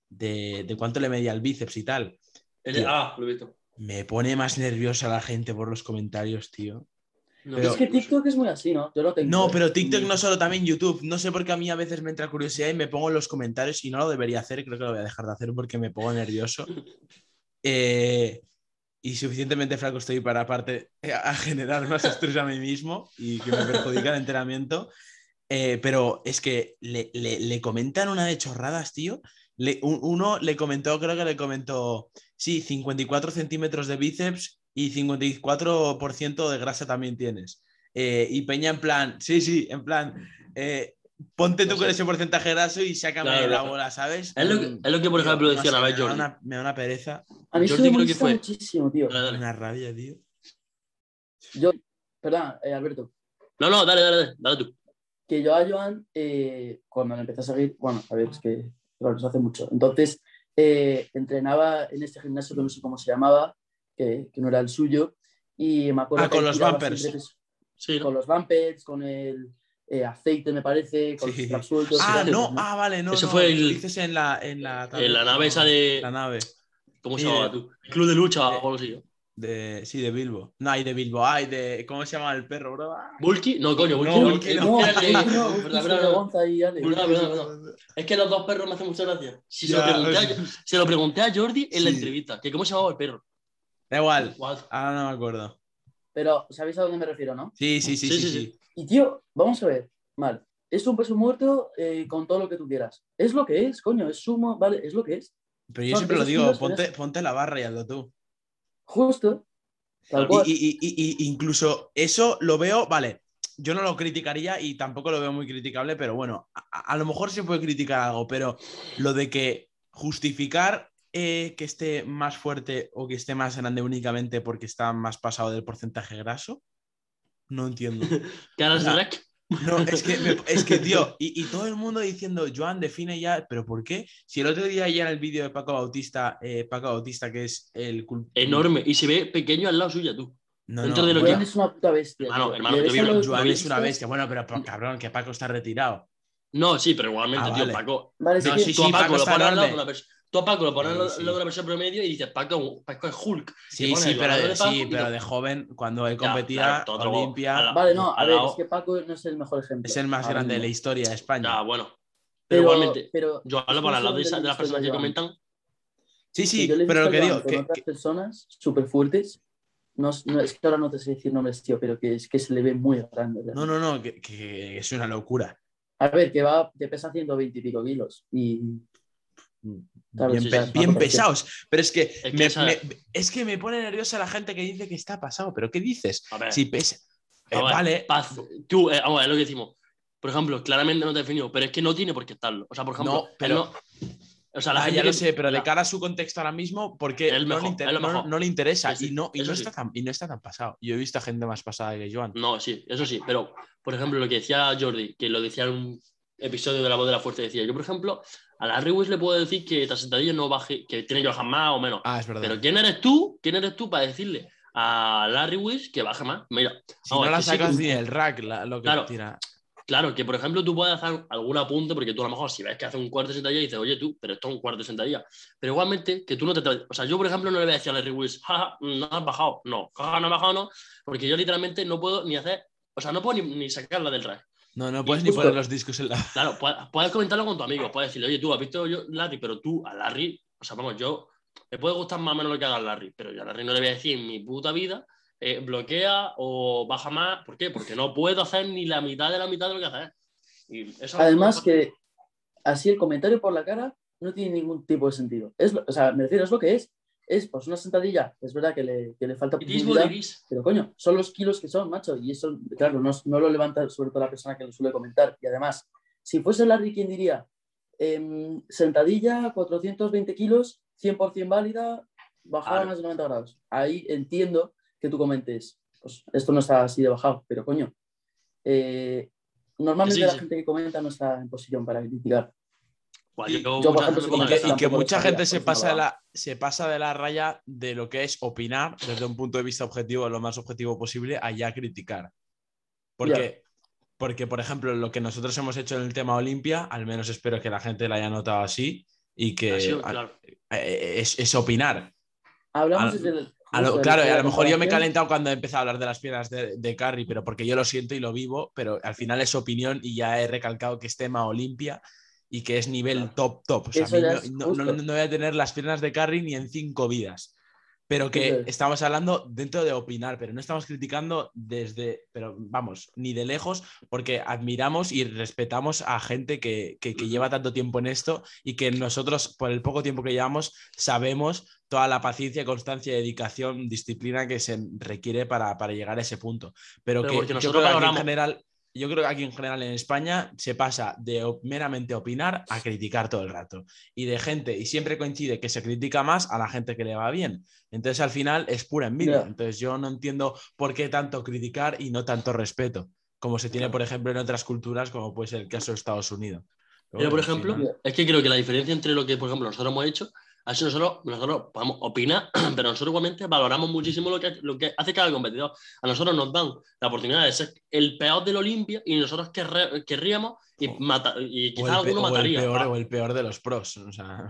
De, de cuánto le medía el bíceps y tal ah, lo he visto. Me pone más nerviosa la gente por los comentarios, tío. es que TikTok es muy así, ¿no? Yo tengo, no, pero TikTok no solo, también YouTube. No sé por qué a mí a veces me entra curiosidad y me pongo en los comentarios y no lo debería hacer. Creo que lo voy a dejar de hacer porque me pongo nervioso. (laughs) Eh, y suficientemente franco estoy para, aparte, a generar más estrés a mí mismo y que me perjudica el entrenamiento. Eh, pero es que le, le, comentan una de chorradas, tío. uno le comentó, creo que le comentó, Sí, 54 centímetros de bíceps y 54% de grasa también tienes. Eh, y Peña en plan, sí, sí, en plan, eh, ponte tú con ese porcentaje graso y sácame la bola, ¿sabes? Es lo que, es lo que por ejemplo, decía la vez Jordi. Me da, una, pereza. A mí Jordi creo que fue muchísimo, tío. Una rabia, tío. Yo, perdón, eh, Alberto. No, no, dale, dale, dale, dale tú. Que yo a Joan, cuando le empecé a seguir, bueno, a ver, es que lo hace mucho. Entonces, eh, entrenaba en este gimnasio que no sé cómo se llamaba, que, que no era el suyo, y me acuerdo... Ah, con los bumpers. Sí, Con los bumpers, con el eh, aceite, me parece, con los sueltos. Ah, no, ah, vale, no. Eso fue el... Dices en la, en la, en la nave esa de... La nave. ¿Cómo se llamaba tú? Club de lucha o algo así. De, sí, de Bilbo. No, hay de Bilbo, hay de. ¿Cómo se llama el perro, bro? ¿Bulky? No, coño, Bulky. No, Bulky no. Es que los dos perros me hacen mucha gracia. Si se, lo pregunté a, se, lo pregunté a, Jordi en la entrevista, que cómo se llamaba el perro. Da igual. Ahora no me acuerdo. Pero, ¿sabéis a dónde me refiero, no? Sí, sí, sí, sí. sí, Y tío, vamos a ver. Mal. es un peso muerto eh, con todo lo que tú quieras. Es lo que es, coño, es sumo, vale, es lo que es. Pero yo siempre lo digo, ponte, la barra y hazlo tú. Justo. Y, incluso eso lo veo, vale, yo no lo criticaría y tampoco lo veo muy criticable, pero bueno, a, lo mejor se puede criticar algo, pero lo de que justificar eh, que esté más fuerte o que esté más grande únicamente porque está más pasado del porcentaje graso, no entiendo. (laughs) ¿Qué harás, no, es que, es que tío, (laughs) y, todo el mundo diciendo, Joan, define ya, pero ¿por qué? Si el otro día ya en el vídeo de Paco Bautista, eh, Paco Bautista, que es el... Enorme, y se ve pequeño al lado suya, tú. No, Dentro de lo que... es una puta bestia. Hermano, hermano, yo Joan es una bestia. Bueno, pero cabrón, que Paco está retirado. No, sí, pero igualmente, ah, tío, Paco. Vale, no, sí, sí, Paco, lo pones al lado una persona. Tú a Paco lo pones al lado de una persona promedio y dices, Paco, Paco es Hulk. Sí, sí, pero, de, sí, pero de joven, cuando él competía, ya, Olimpia. Vale, no, a ver, es que Paco no es el mejor ejemplo. Es el más grande de la historia de España. Ya, bueno. Pero, igualmente, yo hablo por al lado de, de, las personas que comentan. Sí, sí, pero lo que digo. Que, otras personas súper fuertes no, no, es que ahora no te sé decir nombres, tío, pero que es que se le ve muy grande. No, no, no, que, que, es una locura. A ver, que va, que pesa 120 y pico kilos. Y. Bien, pesados. Pero es que, me, es que me pone nerviosa la gente que dice que está pasado. ¿Pero qué dices? Si pesa. Eh, vale. Tú, eh, vamos, es lo que decimos. Por ejemplo, claramente no te definido, pero es que no tiene por qué estarlo. O sea, por ejemplo, no, pero. O sea, la ah, ya lo sé, pero de cara a su contexto ahora mismo, porque no, le interesa y, no, y, no está tan, y no está tan pasado. Yo he visto a gente más pasada que Joan. No, sí, eso sí, pero por ejemplo, lo que decía Jordi, que lo decía en un episodio de La Voz de la Fuerza, decía: Yo, por ejemplo, a Larry Wiss le puedo decir que esta sentadilla no baje, que tiene que bajar más o menos. Ah, es verdad. Pero ¿quién eres tú? ¿Quién eres tú para decirle a Larry Wiss que baje más? Mira, si no la sacas ni el rack, lo que claro, tira. Claro, que por ejemplo tú puedes hacer algún apunte, porque tú a lo mejor si ves que hace un cuarto de sentadilla dices, oye tú, pero esto es un cuarto de sentadilla. Pero igualmente que tú no te. O sea, yo por ejemplo no le voy a decir a Larry Wills, jaja, no has bajado. No, jaja, no has bajado, no. Porque yo literalmente no puedo ni hacer. O sea, no puedo ni, sacarla del rack. No, no puedes ni poner los discos en la. (laughs) Claro, puedes, comentarlo con tu amigo. Puedes decirle, oye, tú has visto yo, Larry, pero tú a Larry, o sea, vamos, yo. Me puede gustar más o menos lo que haga Larry, pero yo a Larry no le voy a decir en mi puta vida eh, bloquea o baja más. ¿Por qué? Porque no puedo hacer ni la mitad de la mitad de lo que hace. Además que así el comentario por la cara no tiene ningún tipo de sentido. Es, o sea, me refiero, es lo que es. Es pues una sentadilla, es verdad que le, que le falta pero coño, son los kilos que son, macho, y eso, claro, no, no, lo levanta sobre todo la persona que lo suele comentar. Y además, si fuese Larry quien diría, em, sentadilla, 420 kilos, 100% válida, bajada más de 90 grados. Ahí entiendo que tú comentes, pues esto no está así de bajado, pero coño, eh, Normalmente la gente que comenta no está en posición para criticar. Y, que, mucha gente se pasa, de la, se pasa de la raya de lo que es opinar desde un punto de vista objetivo, lo más objetivo posible, a ya criticar. Porque, porque, por ejemplo, lo que nosotros hemos hecho en el tema Olimpia, al menos espero que la gente lo haya notado así, y que eh, es, opinar. Hablamos desde el, claro, a lo mejor yo me he calentado cuando he empezado a hablar de las piernas de, de Carry, pero porque yo lo siento y lo vivo, pero al final es opinión y ya he recalcado que es tema Olimpia y que es nivel top, top. O sea, no, voy a tener las piernas de Carry ni en cinco vidas. Pero que estamos hablando dentro de opinar, pero no estamos criticando desde, pero vamos, ni de lejos, porque admiramos y respetamos a gente que, lleva tanto tiempo en esto y que nosotros, por el poco tiempo que llevamos, sabemos toda la paciencia, constancia, dedicación, disciplina que se requiere para, llegar a ese punto. Pero, que yo creo que en general yo creo que aquí en general en España se pasa de meramente opinar a criticar todo el rato. Y de gente, y siempre coincide que se critica más a la gente que le va bien. Entonces al final es pura envidia. Entonces yo no entiendo por qué tanto criticar y no tanto respeto, como se tiene, por ejemplo, en otras culturas, como puede ser el caso de Estados Unidos. Pero, por ejemplo, es que creo que la diferencia entre lo que, por ejemplo, nosotros hemos hecho Así nosotros, nosotros podemos opinar, (clears throat) pero nosotros igualmente valoramos muchísimo lo que, lo que hace cada competidor. A nosotros nos dan la oportunidad de ser el peor del Olimpia y nosotros querríamos y, mata, y quizás alguno mataría. El peor, o el peor de los pros.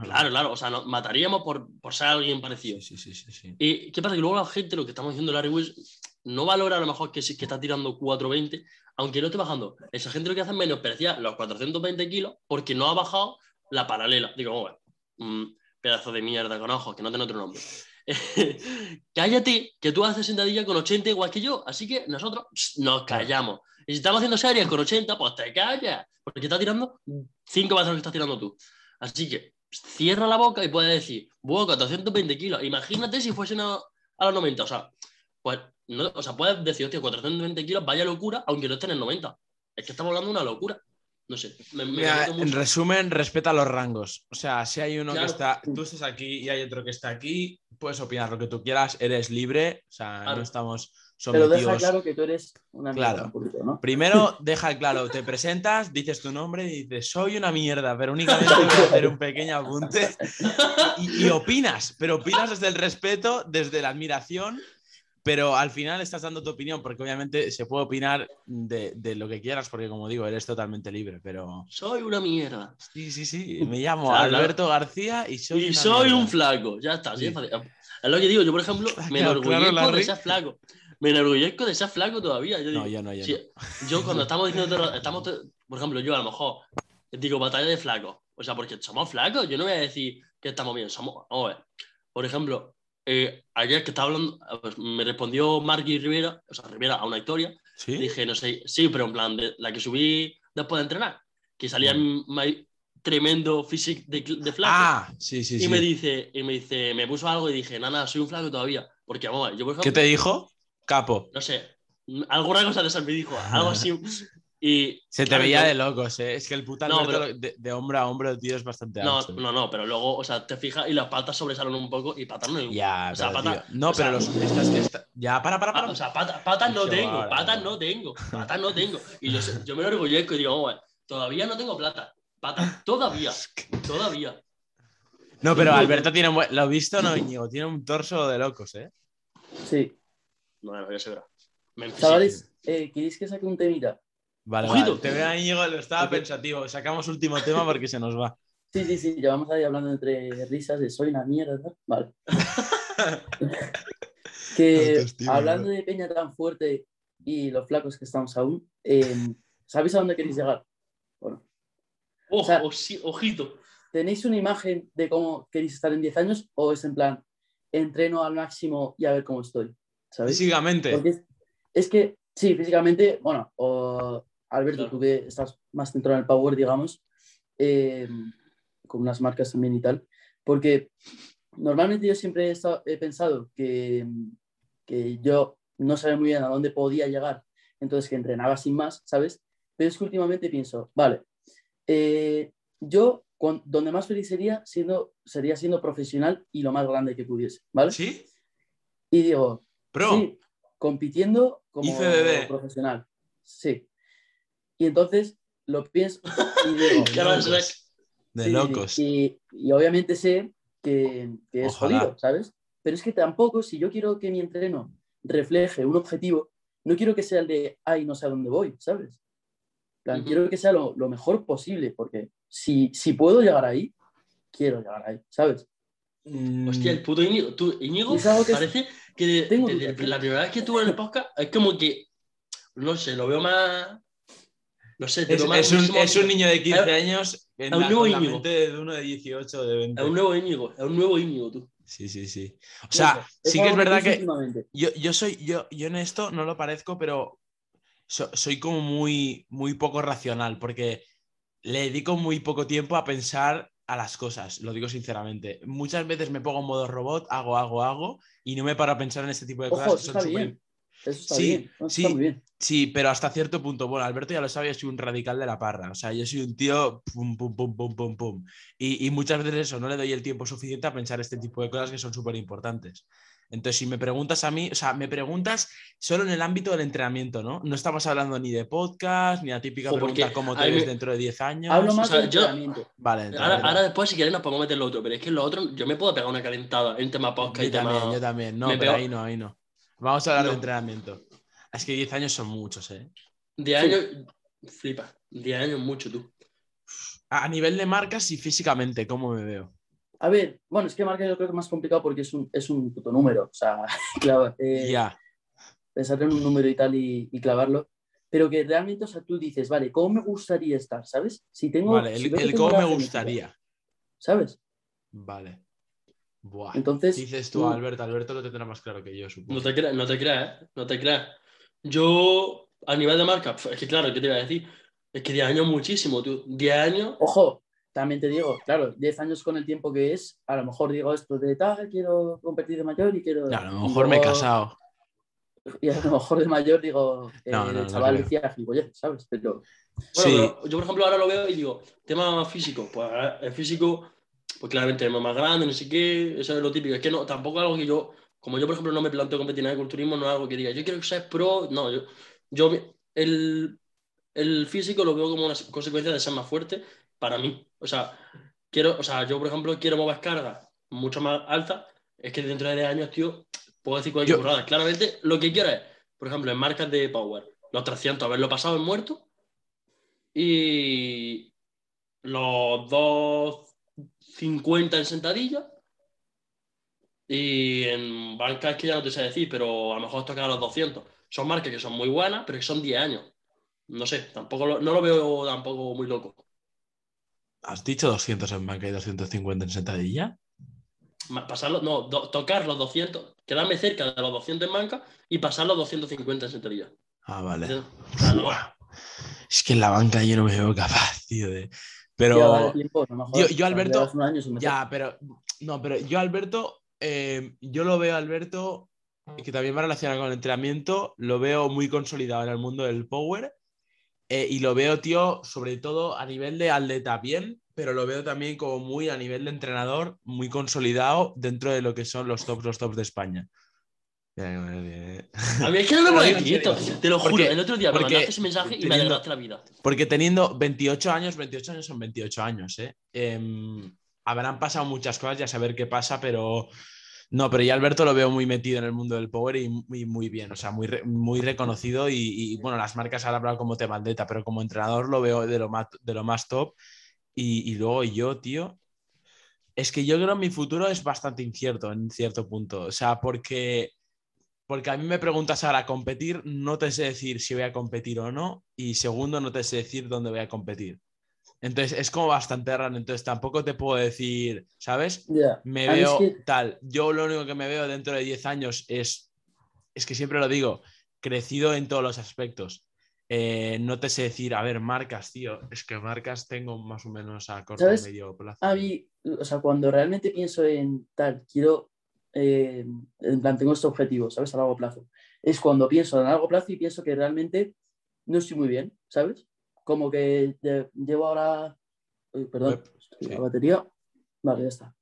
Claro, claro, o sea, mataríamos por, por, ser alguien parecido. Sí, sí, sí, sí, Y qué pasa, que luego la gente, lo que estamos diciendo Larry Wills, no valora a lo mejor que, que está tirando 420, aunque no esté bajando. Esa gente lo que hace es menospreciar los 420 kilos porque no ha bajado la paralela. Digo, bueno, mm, pedazo de mierda con ojos, que no tiene otro nombre. (laughs) Cállate, que tú haces sentadilla con 80 igual que yo, así que nosotros nos callamos. Y si estamos haciendo series con 80, pues te callas. Porque está tirando cinco veces lo que estás tirando tú. Así que cierra la boca y puedes decir, buah, 420 kilos. Imagínate si fuesen a, a los 90. O sea, pues, no, o sea, puedes decir, hostia, 420 kilos, vaya locura, aunque no estén en 90. Es que estamos hablando de una locura. No sé. Me, me Mira, conecto en resumen, respeta los rangos. O sea, si hay uno Claro. que está, tú estás aquí y hay otro que está aquí, puedes opinar lo que tú quieras, eres libre, o sea, Claro. no estamos Pero deja sometidos. claro que tú eres una mierda Claro. Primero, (laughs) deja claro, te presentas, dices tu nombre y dices, soy una mierda, pero únicamente voy a hacer un pequeño apunte y, y opinas, pero opinas desde el respeto, desde la admiración, pero al final estás dando tu opinión, porque obviamente se puede opinar de, de lo que quieras, porque como digo, eres totalmente libre, pero Soy una mierda. sí, sí, sí, me llamo Claro, claro. Alberto García y soy... y una soy mierda. un flaco. Ya está, Sí. es lo que digo, yo por ejemplo, (laughs) me Claro, claro, enorgullezco Larry. de ser flaco. Me enorgullezco de ser flaco todavía. Yo, digo, No, yo no, yo si- no. yo cuando (laughs) estamos diciendo, estamos, por ejemplo, yo a lo mejor digo batalla de flacos. O sea, porque somos flacos, yo no voy a decir que estamos bien, somos. vamos a ver. Por ejemplo, eh, ayer que estaba hablando, pues, me respondió Marky Rivera, o sea, Rivera a una historia. ¿Sí? Dije, no sé, sí, pero en plan, de, la que subí después de entrenar, que salía en my tremendo físico de, de flaco. Ah, sí, sí, y sí. me dice, y me dice, me puso algo y dije, nada, soy un flaco todavía. Porque, vamos, yo por ejemplo, ¿Qué te dijo? Capo. no sé, alguna cosa de esa me dijo, algo así. (laughs) Y, Se te veía yo- de locos, ¿eh? Es que el puto No, pero- de, de hombre a hombre, tío, es bastante No, ancho. no, no, pero luego, o sea, te fijas y las patas sobresalen un poco y patas no. Ya, o sea, pero, pata- tío, No, o sea- pero los está- Ya, para, para, para. O sea, pata- patas no Eso tengo, patas no tengo, patas no tengo. Y yo, me enorgullezco y digo, a ver, todavía no tengo plata. Patas, todavía, (laughs) todavía. no, pero Alberto tiene un buen... Lo he visto, no, Íñigo. Tiene un torso de locos, ¿eh? Sí. Bueno, ya se verá. Chavales, eh, ¿queréis que saque un temita? Vale, vale. Te veo a Íñigo, lo estaba pensativo. Sacamos último tema porque se nos va. (laughs) Sí, sí, sí, llevamos ahí hablando entre risas de soy una mierda. ¿no? Vale. (laughs) que Autoestima, hablando de Peña tan fuerte y los flacos que estamos aún, eh, ¿sabéis a dónde queréis llegar? Bueno, Ojo, o sea- osi- ojito. ¿tenéis una imagen de cómo queréis estar en 10 años o es en plan, entreno al máximo y a ver cómo estoy? ¿Sabéis? Físicamente. Es, es que, sí, físicamente, bueno, o Alberto, Claro. tú que estás más centrado en el power, digamos, eh, con unas marcas también y tal, porque normalmente yo siempre he, estado- he pensado que, que yo no sabía muy bien a dónde podía llegar, entonces que entrenaba sin más, ¿sabes? Pero es que últimamente pienso, vale, eh, yo con- donde más feliz sería, siendo, sería siendo profesional y lo más grande que pudiese, ¿vale? ¿Sí? Y digo, Pro. Sí, compitiendo como IFBB. profesional. Sí. Y entonces lo pienso y (laughs) digo, Ya lo locos. De sí, locos. Y, y obviamente sé que, que es Ojalá. jodido, ¿sabes? Pero es que tampoco, si yo quiero que mi entreno refleje un objetivo, no quiero que sea el de, ay, no sé a dónde voy, ¿sabes? En plan, Ujú. Quiero que sea lo, lo mejor posible, porque si, si puedo llegar ahí, quiero llegar ahí, ¿sabes? Mm, Hostia, el puto Íñigo. Tú, Íñigo que- parece que de- dudas, ¿eh? la primera vez que estuve en el podcast es como que, no sé, lo veo más... No sé, te Es, un, es un niño de 15 Es- años en es un la, nuevo la mente de uno de 18 de 20. Es un nuevo Íñigo, es un nuevo Íñigo, tú. Sí, sí, sí. O sea, Eso, sí que es verdad que yo, yo soy, yo, yo en esto no lo parezco, pero so- soy como muy, muy poco racional, porque le dedico muy poco tiempo a pensar a las cosas, lo digo sinceramente. Muchas veces me pongo en modo robot, hago, hago, hago, y no me paro a pensar en este tipo de cosas que son. Eso está Sí, bien. eso sí. Está muy bien. Sí, pero hasta cierto punto. Bueno, Alberto ya lo sabe, yo soy un radical de la parra. O sea, yo soy un tío pum, pum, pum, pum, pum, pum. Y, y muchas veces eso, no le doy el tiempo suficiente a pensar este tipo de cosas que son súper importantes. Entonces, si me preguntas a mí, o sea, me preguntas solo en el ámbito del entrenamiento, ¿no? No estamos hablando ni de podcast, ni la típica Jo, pregunta cómo te ves me- dentro de 10 años. Hablo más sea, yo- entrenamiento. Vale, Ahora, entrenamiento. ahora después, si quieres, nos podemos meter lo otro, pero es que lo otro, yo me puedo pegar una calentada en tema podcast yo y tema... también, yo también. No, me pero pego- ahí no, ahí no. Vamos a hablar No. de entrenamiento. Es que 10 años son muchos, ¿eh? 10 años, flipa, 10 años mucho, tú. A nivel de marcas y físicamente, ¿cómo me veo? A ver, bueno, es que marca yo creo que es más complicado porque es un, es un puto número. O sea, (laughs) claro, eh, Ya. pensar en un número y tal y, y clavarlo. Pero que realmente, o sea, tú dices, vale, ¿cómo me gustaría estar? ¿Sabes? Si tengo. Vale, si el, el tengo cómo me genética, gustaría. ¿Sabes? Vale. Buah. Entonces. Dices tú, tú- Alberto. Alberto lo tendrá más claro que yo, supongo. No te creas, no te creas, ¿eh? no te creas. Yo, a nivel de marca, es que claro, ¿qué te iba a decir? Es que 10 años muchísimo, tú. 10 años. Ojo, también te digo, claro, 10 años con el tiempo que es, a lo mejor digo esto de tal, quiero competir de mayor y quiero. a lo mejor me he casado. Y a lo mejor de mayor digo, (laughs) eh, el chaval decía ¿sabes? Pero. Bueno, yo, por ejemplo, ahora lo veo y digo, tema físico, pues el físico, pues claramente es más grande, no sé qué, eso es lo típico. Es que no, tampoco algo que yo, como yo, por ejemplo, no me planteo competir en el culturismo, no es algo que diga, yo quiero ser pro, no, yo, yo el, el físico lo veo como una consecuencia de ser más fuerte para mí. O sea, quiero, o sea, yo, por ejemplo, quiero mover cargas mucho más altas. Es que dentro de 10 años, tío, puedo decir cualquier cosa. Claramente, lo que quiero es, por ejemplo, en marcas de Power, los 300, haberlo pasado en muerto. Y los 250 en sentadilla. Y en bancas que ya no te sé decir, pero a lo mejor toca los 200. Son marcas que son muy buenas, pero que son 10 años. No sé, tampoco no lo veo tampoco muy loco. ¿Has dicho 200 en banca y 250 en sentadilla? Pasarlo, no, tocar los 200, quedarme cerca de los 200 en banca y pasar los 250 en sentadilla. Ah, vale. Es que en la banca yo no me veo capaz, tío. De... Pero. yo, Alberto. Ya, pero. No, pero yo, Alberto, eh, yo lo veo, Alberto, que también va relacionado con el entrenamiento, lo veo muy consolidado en el mundo del power eh, y lo veo, tío, sobre todo a nivel de atleta bien, pero lo veo también como muy a nivel de entrenador, muy consolidado dentro de lo que son los tops, los tops de España. A mí es que no (laughs) me quieto, te lo juro. el otro día me mandaste ese mensaje y me alegraste la vida. Porque teniendo 28 años, 28 años son 28 años, ¿eh? Em, habrán pasado muchas cosas, ya saber qué pasa, pero no, pero ya Alberto lo veo muy metido en el mundo del power y muy, bien, o sea, muy, muy reconocido y, bueno, las marcas han hablado como te maldeta, pero como entrenador lo veo de lo más, de lo más top y, luego yo, tío, es que yo creo que mi futuro es bastante incierto en cierto punto, o sea, porque, porque a mí me preguntas ahora competir, no te sé decir si voy a competir o no y segundo, no te sé decir dónde voy a competir. Entonces es como bastante raro. Entonces tampoco te puedo decir, ¿sabes? Me veo tal. Yo lo único que me veo dentro de 10 años es, es que siempre lo digo, crecido en todos los aspectos. Eh, no te sé decir, a ver, marcas, tío. Es que marcas tengo más o menos a corto y medio plazo. A mí, o sea, cuando realmente pienso en tal, quiero, eh, en plan, tengo este objetivo, ¿sabes? A largo plazo. Es cuando pienso a largo plazo y pienso que realmente no estoy muy bien, ¿sabes? como que llevo ahora, perdón, la batería, vale, ya está.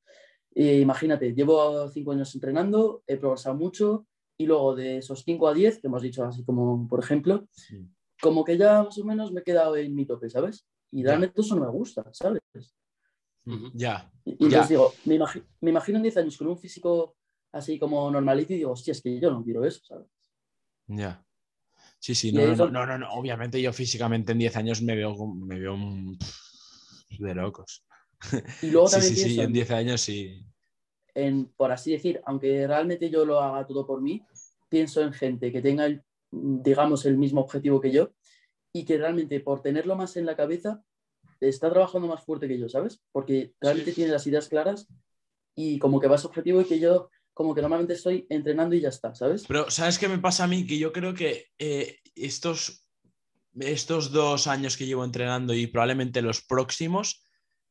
imagínate, llevo cinco años entrenando, he progresado mucho y luego de esos cinco a diez, que hemos dicho así como por ejemplo, como que ya más o menos me he quedado en mi tope, ¿sabes? Y realmente eso no me gusta, ¿sabes? Ya. Y, entonces digo, me, me, imagino en 10 años con un físico así como normalito y digo, hostia, es que yo no quiero eso, ¿sabes? Ya. Sí, sí, no, no, no, no, obviamente yo físicamente en 10 años me veo, me veo de locos. Y luego (laughs) también sí, sí, sí, en 10 años sí. En, por así decir, aunque realmente yo lo haga todo por mí, pienso en gente que tenga, el, digamos, el mismo objetivo que yo y que realmente por tenerlo más en la cabeza está trabajando más fuerte que yo, ¿sabes? Porque realmente tiene las ideas claras y como que va a su objetivo y que yo como que normalmente estoy entrenando y ya está, ¿sabes? Pero, ¿sabes qué me pasa a mí? Que yo creo que eh, estos, estos dos años que llevo entrenando y probablemente los próximos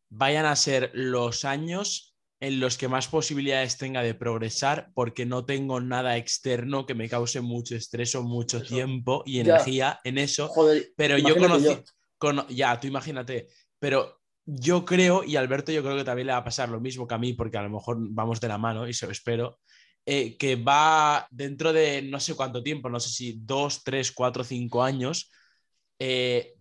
vayan a ser los años en los que más posibilidades tenga de progresar porque no tengo nada externo que me cause mucho estrés o mucho tiempo y energía en eso. pero yo conocí, ya, tú imagínate, pero yo creo, y Alberto yo creo que también le va a pasar lo mismo que a mí, porque a lo mejor vamos de la mano y se lo espero, eh, que va dentro de no sé cuánto tiempo, no sé si dos, tres, cuatro, cinco años, eh,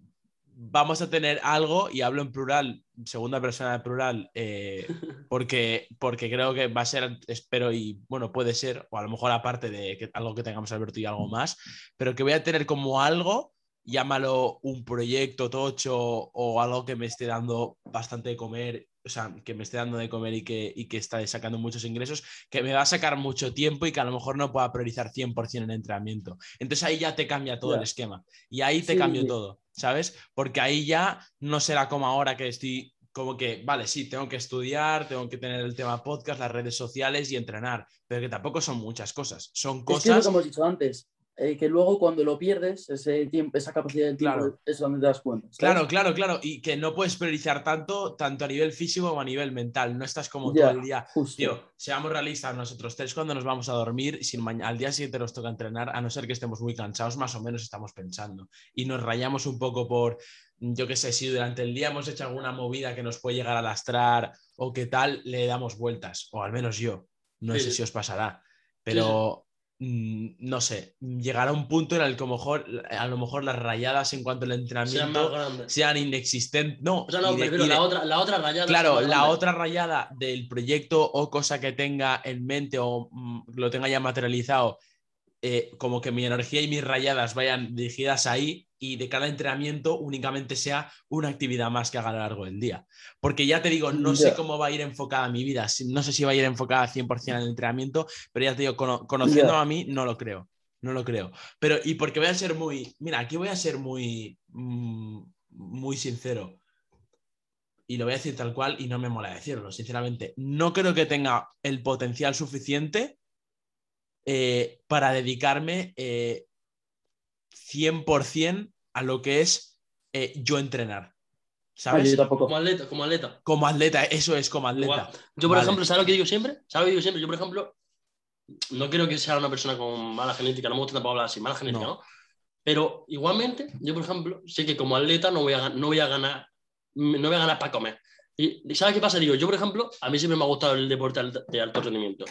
vamos a tener algo, y hablo en plural, segunda persona de plural, eh, (laughs) porque, porque creo que va a ser, espero, y bueno, puede ser, o a lo mejor aparte de que, algo que tengamos Alberto y algo más, pero que voy a tener como algo llámalo un proyecto tocho o algo que me esté dando bastante de comer, o sea, que me esté dando de comer y que, y que está sacando muchos ingresos, que me va a sacar mucho tiempo y que a lo mejor no pueda priorizar 100% en entrenamiento. Entonces ahí ya te cambia todo el esquema y ahí te cambio todo, ¿sabes? Porque ahí ya no será como ahora que estoy como que, vale, sí, tengo que estudiar, tengo que tener el tema podcast, las redes sociales y entrenar, pero que tampoco son muchas cosas. Son cosas... como hemos dicho antes, eh, que luego cuando lo pierdes, ese tiempo, esa capacidad del tiempo es donde te das cuenta. Claro, claro, claro. Y que no puedes priorizar tanto, tanto a nivel físico como a nivel mental. No estás como todo el día. Tío, seamos realistas nosotros tres cuando nos vamos a dormir, si al día siguiente nos toca entrenar, a no ser que estemos muy cansados, más o menos estamos pensando. Y nos rayamos un poco por, yo qué sé, si durante el día hemos hecho alguna movida que nos puede llegar a lastrar o qué tal, le damos vueltas. O al menos yo. No sé si os pasará. Pero no sé, llegará un punto en el que a lo mejor, a lo mejor las rayadas en cuanto al entrenamiento sean, inexistentes. No, la, otra, la otra rayada. Claro, la otra rayada del proyecto o cosa que tenga en mente o mm, lo tenga ya materializado eh, como que mi energía y mis rayadas vayan dirigidas ahí y de cada entrenamiento únicamente sea una actividad más que haga a lo largo del día. Porque ya te digo, no sé cómo va a ir enfocada mi vida, no sé si va a ir enfocada 100% en el entrenamiento, pero ya te digo, conociendo a mí, no lo creo, no lo creo. Pero, y porque voy a ser muy, mira, aquí voy a ser muy, mm, muy sincero. Y lo voy a decir tal cual y no me mola decirlo, sinceramente. No creo que tenga el potencial suficiente eh, para dedicarme 100% eh, a lo que es eh, yo entrenar. ¿Sabes? Como atleta, como atleta. Como atleta, eso es como atleta. Yo, por ejemplo, ¿sabes lo que digo siempre? ¿Sabes lo que digo siempre? Yo, por ejemplo, no creo que sea una persona con mala genética, no me gusta tampoco hablar así, mala genética, ¿no? Pero igualmente, yo, por ejemplo, sé que como atleta no voy a, no voy a ganar no voy a ganar para comer. ¿Y sabes qué pasa? Digo, yo, por ejemplo, a mí siempre me ha gustado el deporte de alto rendimiento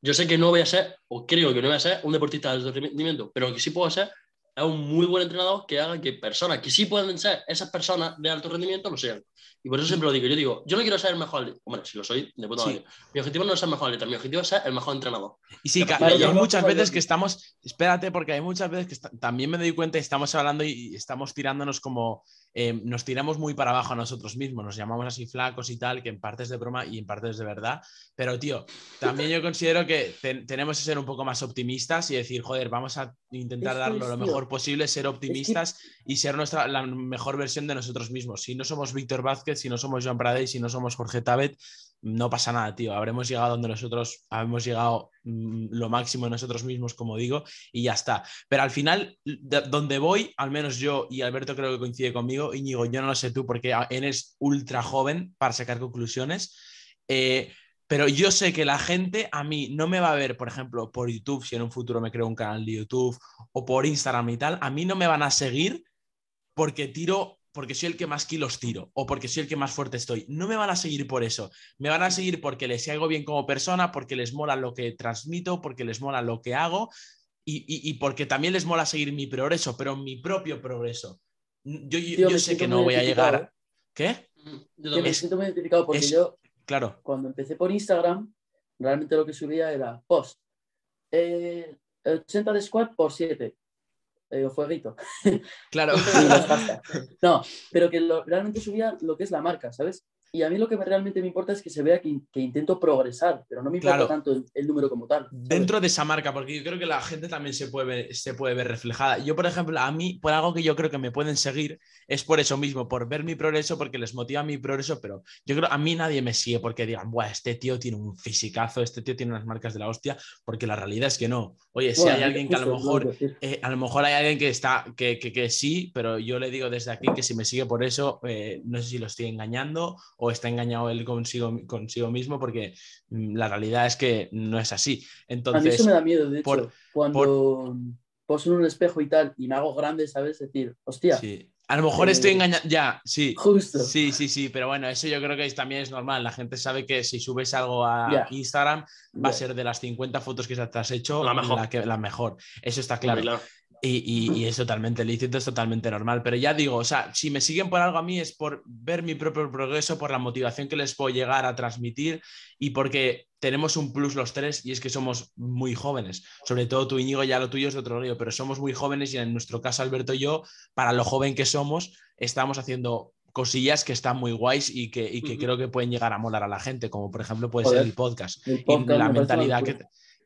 yo sé que no voy a ser, o creo que no voy a ser, un deportista de alto rendimiento, pero que sí puedo ser es un muy buen entrenador que haga que personas que sí pueden ser esas personas de alto rendimiento lo sean. Y por eso siempre lo digo. Yo digo, yo no quiero ser el mejor Bueno, si lo soy, de puta Mi objetivo no es ser el mejor atleta, mi objetivo es ser el mejor entrenador. Y sí, hay muchas veces que estamos. Espérate, porque hay muchas veces que también me doy cuenta y estamos hablando y estamos tirándonos como eh, nos tiramos muy para abajo a nosotros mismos, nos llamamos así flacos y tal, que en parte es de broma y en parte es de verdad. Pero, tío, también yo considero que tenemos que ser un poco más optimistas y decir, joder, vamos a intentar darlo lo mejor posible, ser optimistas y ser nuestra, la mejor versión de nosotros mismos. Si no somos Víctor Vázquez, si no somos Joan Pradey, si no somos Jorge Tabet, no pasa nada, tío. Habremos llegado donde nosotros hemos llegado mm, lo máximo nosotros mismos, como digo, y ya está. Pero al final, donde voy, al menos yo y Alberto creo que coincide conmigo, Íñigo, yo no lo sé tú porque eres ultra joven para sacar conclusiones. Eh, pero yo sé que la gente a mí no me va a ver, por ejemplo, por YouTube, si en un futuro me creo un canal de YouTube, o por Instagram y tal, a mí no me van a seguir porque tiro porque soy el que más kilos tiro o porque soy el que más fuerte estoy. No me van a seguir por eso. Me van a seguir porque les hago bien como persona, porque les mola lo que transmito, porque les mola lo que hago y, porque también les mola seguir mi progreso, pero mi propio progreso. Yo, yo, sé que no voy a llegar. ¿Qué? Yo me siento muy identificado porque yo, claro. cuando empecé por Instagram, realmente lo que subía era post. 80 eh, de squat por 7 eh, fueguito. Claro. (laughs) (laughs) no, pero que realmente subía lo que es la marca, ¿sabes? Y a mí lo que realmente me importa es que se vea que, intento progresar, pero no me importa tanto el, número como tal. Dentro de esa marca, porque yo creo que la gente también se puede, ver, se puede ver reflejada. Yo, por ejemplo, a mí, por algo que yo creo que me pueden seguir, es por eso mismo, por ver mi progreso, porque les motiva mi progreso, pero yo creo a mí nadie me sigue porque digan, Buah, este tío tiene un fisicazo, este tío tiene unas marcas de la hostia, porque la realidad es que no. Oye, si hay alguien que a lo mejor, eh, a lo mejor hay alguien que está, que, que, sí, pero yo le digo desde aquí que si me sigue por eso, eh, no sé si lo estoy engañando o está engañado él consigo, consigo mismo, porque mm, la realidad es que no es así. Entonces, a mí eso me da miedo, de hecho, cuando poso en un espejo y tal y me hago grande, ¿sabes? Decir, hostia. Sí. A lo mejor estoy eh, engañando, ya, sí. Justo. Sí, sí, sí, pero bueno, eso yo creo que también es normal. La gente sabe que si subes algo a Instagram, va a ser de las 50 fotos que te has hecho la mejor. La, que, la mejor. Eso está claro. Y, es totalmente lícito, es totalmente normal. Pero ya digo, o sea, si me siguen por algo a mí es por ver mi propio progreso, por la motivación que les puedo llegar a transmitir y porque tenemos un plus los tres y es que somos muy jóvenes. Sobre todo tú, Íñigo, ya lo tuyo es de otro río, pero somos muy jóvenes y en nuestro caso, Alberto y yo, para lo joven que somos, estamos haciendo cosillas que están muy guays y que, creo que pueden llegar a molar a la gente, como por ejemplo puede ser el podcast. y la mentalidad que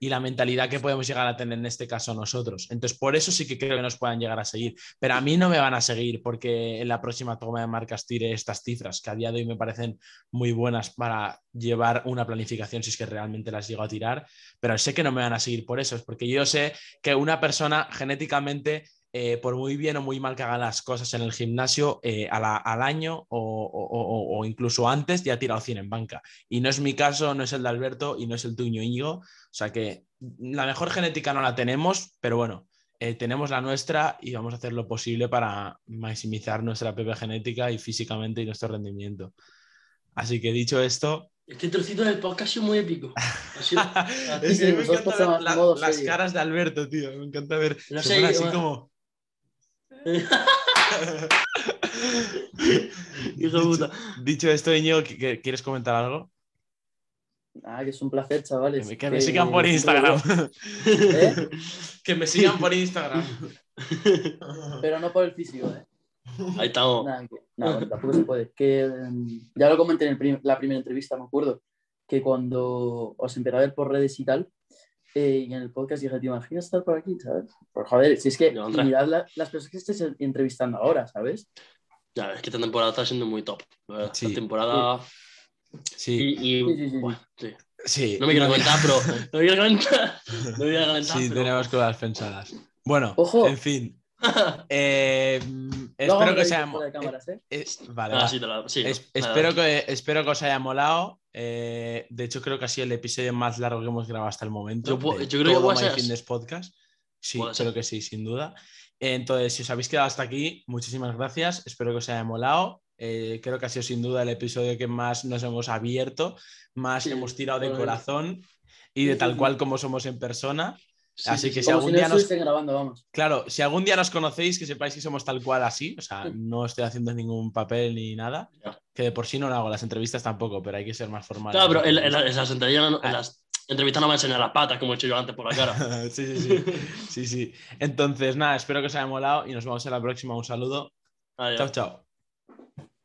y la mentalidad que podemos llegar a tener en este caso nosotros. Entonces, por eso sí que creo que nos puedan llegar a seguir. Pero a mí no me van a seguir porque en la próxima toma de marcas tire estas cifras que a día de hoy me parecen muy buenas para llevar una planificación si es que realmente las llego a tirar. Pero sé que no me van a seguir por eso, es porque yo sé que una persona genéticamente eh, por muy bien o muy mal que haga las cosas en el gimnasio, eh, al año o, incluso antes ya ha tirado 100 en banca. Y no es mi caso, no es el de Alberto y no es el tuyo, Íñigo. O sea que la mejor genética no la tenemos, pero bueno, eh, tenemos la nuestra y vamos a hacer lo posible para maximizar nuestra propia genética y físicamente y nuestro rendimiento. Así que dicho esto, este trocito del podcast ha sido muy épico. (laughs) es que me encanta ver las caras de Alberto, tío. Me encanta ver. No sé, así como. (laughs) dicho, dicho, esto, Iñigo, ¿quieres comentar algo? Ah, que es un placer, chavales. Que, me sigan por Instagram. (laughs) ¿Eh? que me sigan por Instagram. (laughs) Pero no por el físico, ¿eh? Ahí estamos. No, tampoco se puede. Que, em, ya lo comenté en la primera entrevista, me acuerdo, que cuando os empecé a ver por redes y tal, eh, y en el podcast dije, ¿te imaginas estar por aquí, sabes? Por joder, si es que mirad las personas que estés entrevistando ahora, ¿sabes? Ya, es que esta temporada está siendo muy top. Esta temporada. Sí. Y, sí, sí, No me quiero comentar, pero. No me quiero comentar. No me quiero comentar. Sí, tenemos cosas pensadas. Bueno, Ojo. en fin. (laughs) Eh, espero que os haya espero, que, espero que os haya molado. Eh, de hecho, creo que ha sido el episodio más largo que hemos grabado hasta el momento. Yo, creo que ser. Fitness Podcast. Sí, creo que sí, sin duda. Entonces, si os habéis quedado hasta aquí, muchísimas gracias. Espero que os haya molado. Eh, creo que ha sido sin duda el episodio que más nos hemos abierto, más hemos tirado de corazón y de tal cual como somos en persona. Así que si algún día nos... Claro, si algún día nos conocéis, que sepáis que somos tal cual así, o sea, no estoy haciendo ningún papel ni nada, que de por sí no lo hago, las entrevistas tampoco, pero hay que ser más formal. Claro, pero en, las, entrevistas no, las entrevistas no me enseñar las patas, como he hecho yo antes por la cara. (laughs) sí, sí, sí. sí, sí. Entonces, nada, espero que os haya molado y nos vemos en la próxima. Un saludo. Chao, chao.